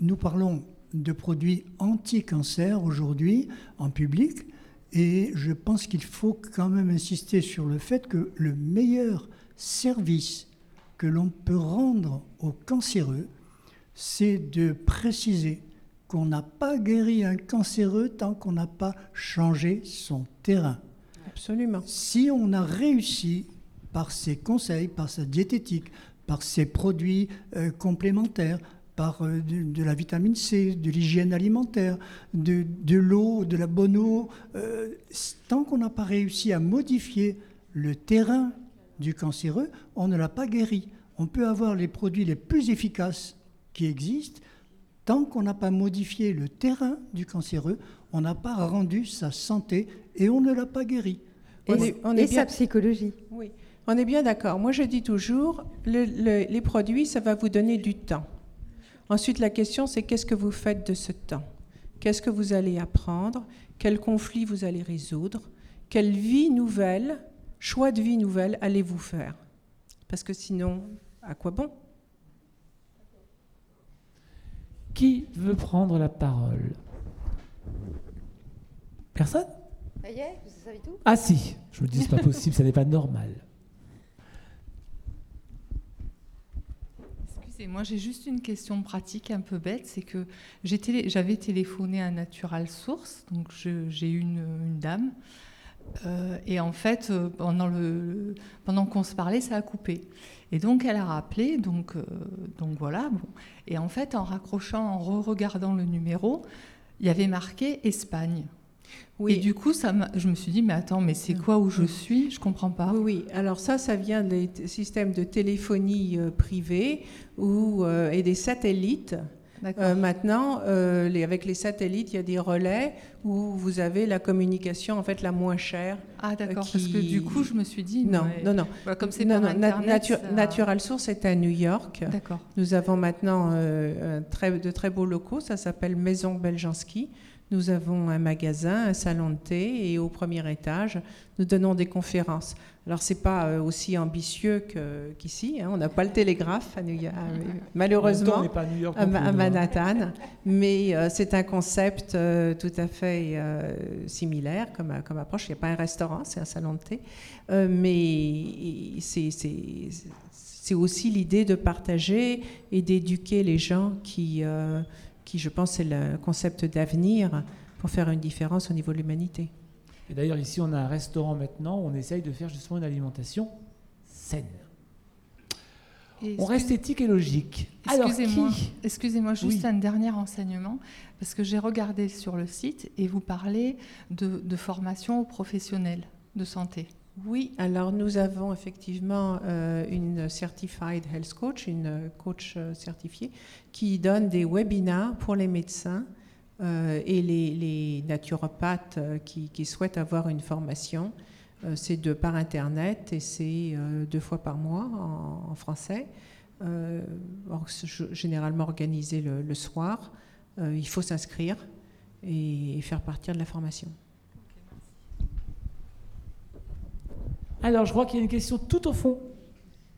nous parlons de produits anti-cancer aujourd'hui en public. Et je pense qu'il faut quand même insister sur le fait que le meilleur service que l'on peut rendre aux cancéreux, c'est de préciser qu'on n'a pas guéri un cancéreux tant qu'on n'a pas changé son terrain. Absolument. Si on a réussi par ses conseils, par sa diététique, par ses produits euh, complémentaires, par euh, de, la vitamine C, de l'hygiène alimentaire, de, l'eau, de la bonne eau, euh, tant qu'on n'a pas réussi à modifier le terrain du cancéreux, on ne l'a pas guéri. On peut avoir les produits les plus efficaces qui existent, Tant qu'on n'a pas modifié le terrain du cancéreux, on n'a pas rendu sa santé et on ne l'a pas guéri. Et, On est- on est et bien- sa psychologie. Oui, on est bien d'accord. Moi, je dis toujours, le- le- les produits, ça va vous donner du temps. Ensuite, la question, c'est qu'est-ce que vous faites de ce temps? Qu'est-ce que vous allez apprendre? Quels conflits vous allez résoudre? Quelle vie nouvelle, choix de vie nouvelle allez-vous faire? Parce que sinon, à quoi bon? Qui veut prendre la parole? Personne? Ça y est, vous savez tout? Ah si, je me dis c'est pas possible, ça n'est pas normal. Excusez-moi, j'ai juste une question pratique un peu bête, c'est que j'avais téléphoné à Natural Source, donc j'ai eu une, une dame, euh, et en fait, euh, pendant, qu'on se parlait, ça a coupé. Et donc elle a rappelé, donc, euh, voilà, et en fait, en raccrochant, en re-regardant le numéro, il y avait marqué Espagne. Oui. Et du coup, ça je me suis dit, mais attends, mais c'est quoi où je suis? Je comprends pas. Oui, oui. Alors ça, ça vient des systèmes de téléphonie euh, privée ou, euh, et des satellites. Euh, maintenant, euh, les- avec les satellites, il y a des relais où vous avez la communication en fait la moins chère. Ah d'accord, parce que du coup, je me suis dit... Non, non, non. Bah, comme c'est non, non, Nat- Internet, Natu- ça- Natural Source est à New York. D'accord. Nous avons maintenant très, de très beaux locaux, ça s'appelle Maison Beljanski. Nous avons un magasin, un salon de thé et au premier étage, nous donnons des conférences. Alors, ce n'est pas euh, aussi ambitieux qu'ici, hein, on n'a pas le télégraphe, à New York, euh, malheureusement, on pas à New York à, plus, à hein. Manhattan, mais euh, c'est un concept euh, tout à fait euh, similaire comme, comme approche. Il n'y a pas un restaurant, c'est un salon de thé, Euh, mais c'est- aussi l'idée de partager et d'éduquer les gens qui, euh, qui, je pense, c'est le concept d'avenir pour faire une différence au niveau de l'humanité. Et d'ailleurs, ici, on a un restaurant maintenant où on essaye de faire justement une alimentation saine. Et On reste éthique et logique. Excusez-moi, Alors, qui excusez-moi, juste Oui. un dernier renseignement, parce que j'ai regardé sur le site et vous parlez de, de formation aux professionnels de santé. Oui, alors nous avons effectivement euh, une Certified Health Coach, une coach euh, certifiée, qui donne des webinars pour les médecins euh, et les, naturopathes qui, souhaitent avoir une formation. C'est de par Internet et c'est deux fois par mois en, français. Généralement organisé le, soir. Il faut s'inscrire et, et faire partir de la formation. Alors, je crois qu'il y a une question tout au fond,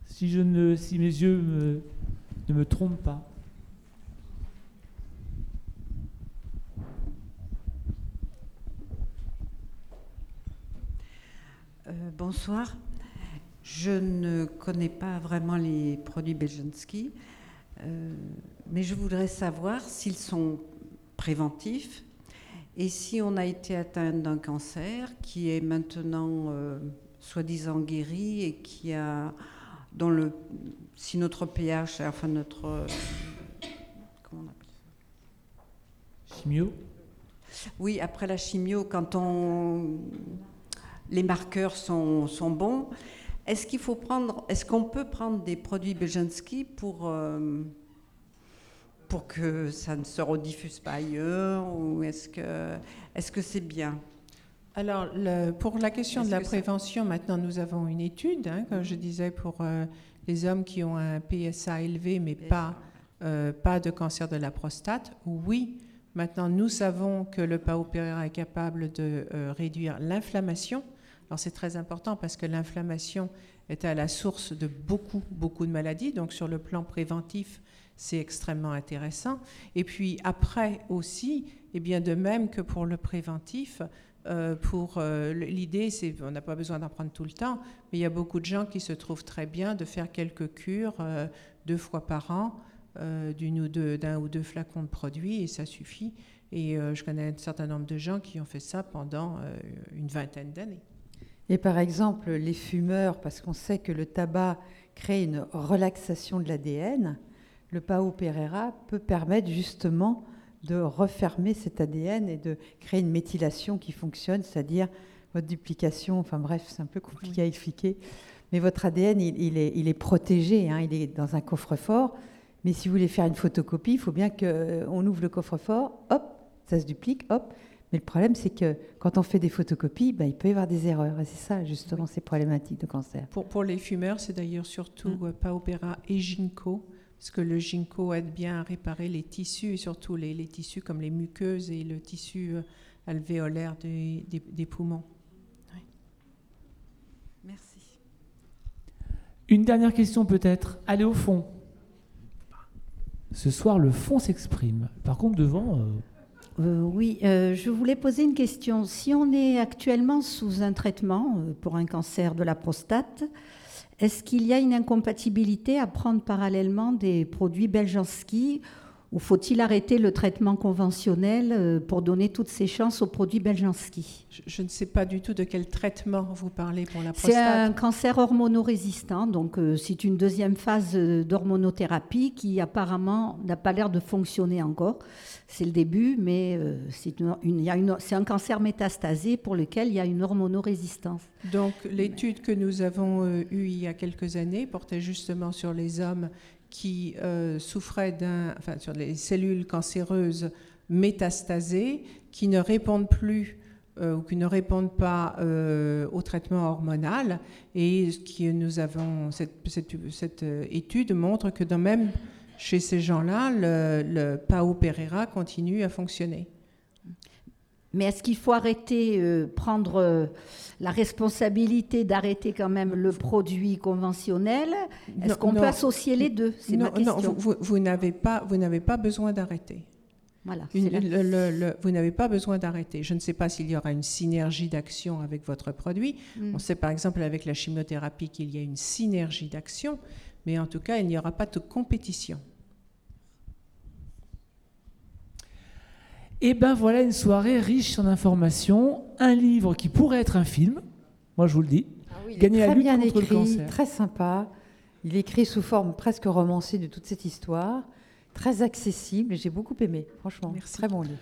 si, mes yeux ne me trompent pas. Euh, bonsoir. Je ne connais pas vraiment les produits Beljanski, euh, mais je voudrais savoir s'ils sont préventifs et si on a été atteint d'un cancer qui est maintenant euh, soi-disant guéri et qui a, dans le, si notre pH, enfin notre, euh, comment on appelle Chimio? Oui, après la chimio, quand on, les marqueurs sont, sont bons, est-ce qu'il faut prendre, est-ce qu'on peut prendre des produits Beljanski pour, euh, pour que ça ne se rediffuse pas ailleurs ou est-ce que, est-ce que c'est bien? Alors, le- pour la question de la ça- prévention, maintenant, nous avons une étude, hein, comme je disais, pour euh, les hommes qui ont un PSA élevé, mais pas, euh, pas de cancer de la prostate. Oui, maintenant, nous savons que le PAO-Pereira est capable de euh, réduire l'inflammation. Alors, c'est très important parce que l'inflammation est à la source de beaucoup, beaucoup de maladies. Donc, sur le plan préventif, c'est extrêmement intéressant. Et puis, après aussi, et bien de même que pour le préventif, euh, pour euh, l'idée, c'est on n'a pas besoin d'en prendre tout le temps, mais il y a beaucoup de gens qui se trouvent très bien de faire quelques cures euh, deux fois par an d'un ou deux flacons de produits et ça suffit. Et je connais un certain nombre de gens qui ont fait ça pendant une vingtaine d'années. Et par exemple, les fumeurs, parce qu'on sait que le tabac crée une relaxation de l'ADN, le Pao Pereira peut permettre justement de refermer cet ADN et de créer une méthylation qui fonctionne, c'est-à-dire votre duplication, enfin bref, c'est un peu compliqué à expliquer, mais votre ADN, il, il est, il est protégé, hein, il est dans un coffre-fort, mais si vous voulez faire une photocopie, il faut bien qu'on ouvre le coffre-fort, hop, ça se duplique, hop, Mais le problème, c'est que quand on fait des photocopies, bah, il peut y avoir des erreurs. Et c'est ça, justement, ces problématiques de cancer. Pour, pour les fumeurs, c'est d'ailleurs surtout mm. pas opéra et ginkgo, parce que le ginkgo aide bien à réparer les tissus, et surtout les, les tissus comme les muqueuses et le tissu euh, alvéolaire des, des, des poumons? Oui. Merci. Une dernière question peut-être. Allez au fond. Ce soir, le fond s'exprime. Par contre, devant... Euh, euh, oui, euh, je voulais poser une question. Si on est actuellement sous un traitement pour un cancer de la prostate, est-ce qu'il y a une incompatibilité à prendre parallèlement des produits Beljanski ou faut-il arrêter le traitement conventionnel euh, pour donner toutes ses chances aux produits Beljanski je, je, ne sais pas du tout de quel traitement vous parlez pour la prostate. C'est un cancer hormonorésistant, donc euh, c'est une deuxième phase euh, d'hormonothérapie qui apparemment n'a pas l'air de fonctionner encore. C'est le début, mais euh, c'est un cancer métastasé pour lequel il y a une hormonorésistance. Donc l'étude que nous avons eue il y a quelques années portait justement sur les hommes qui euh, souffraient d'un, enfin, sur les cellules cancéreuses métastasées qui ne répondent plus euh, ou qui ne répondent pas euh, au traitement hormonal. Et qui nous avons, cette, cette, étude montre que dans même chez ces gens-là, le, le PAO Pereira continue à fonctionner. Mais est-ce qu'il faut arrêter, euh, prendre euh, la responsabilité d'arrêter quand même le produit conventionnel? Est-ce qu'on peut associer les deux? C'est ma question. Non, vous, n'avez pas, vous n'avez pas besoin d'arrêter. Voilà. Une, le, le, le, vous n'avez pas besoin d'arrêter. Je ne sais pas s'il y aura une synergie d'action avec votre produit. Mm. On sait par exemple avec la chimiothérapie qu'il y a une synergie d'action, mais en tout cas, il n'y aura pas de compétition. Et ben voilà une soirée riche en informations, un livre qui pourrait être un film, moi je vous le dis. Ah oui, Gagner très la lutte bien contre écrit, le cancer. très sympa. Il est écrit sous forme presque romancée de toute cette histoire, très accessible. J'ai beaucoup aimé, franchement. Merci. Très bon livre.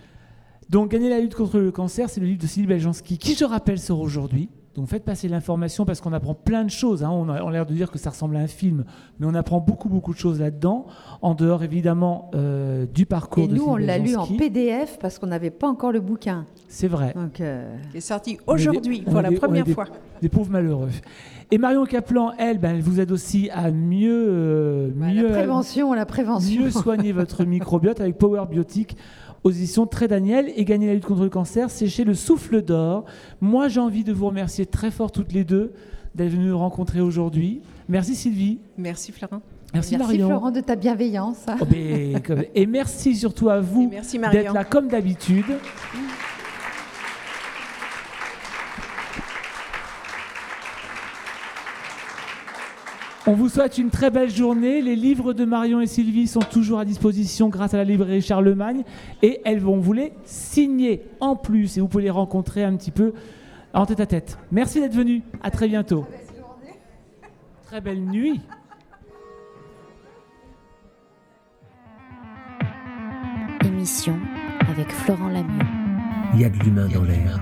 Donc Gagner la lutte contre le cancer, c'est le livre de Sylvie Beljanski, qui je rappelle sort aujourd'hui. Donc faites passer l'information parce qu'on apprend plein de choses. Hein. On a, l'air de dire que ça ressemble à un film, mais on apprend beaucoup beaucoup de choses là-dedans. En dehors évidemment euh, du parcours Et de nous, on l'a lu en PDF parce qu'on n'avait pas encore le bouquin. C'est vrai. Donc, euh, Il est sorti des- aujourd'hui pour la des- première des- fois. Des pauvres malheureux. Et Marion Kaplan, elle, ben, elle vous aide aussi à mieux, euh, bah, mieux, la prévention, la prévention. mieux soigner [laughs] votre microbiote avec Power Biotique aux éditions Très Daniel et gagner la lutte contre le cancer, c'est chez le Souffle d'Or. Moi, j'ai envie de vous remercier très fort toutes les deux d'être venues nous rencontrer aujourd'hui. Merci Sylvie. Merci Florent. Merci, Merci Marion. Florent de ta bienveillance. Oh, ben, et merci surtout à vous d'être là comme d'habitude. On vous souhaite une très belle journée. Les livres de Marion et Sylvie sont toujours à disposition grâce à la librairie Charlemagne et elles vont vous les signer en plus et vous pouvez les rencontrer un petit peu en tête à tête. Merci d'être venu. À très bientôt. Très belle [laughs] nuit. Émission avec Florent Lamieux. Il y a de l'humain dans l'air.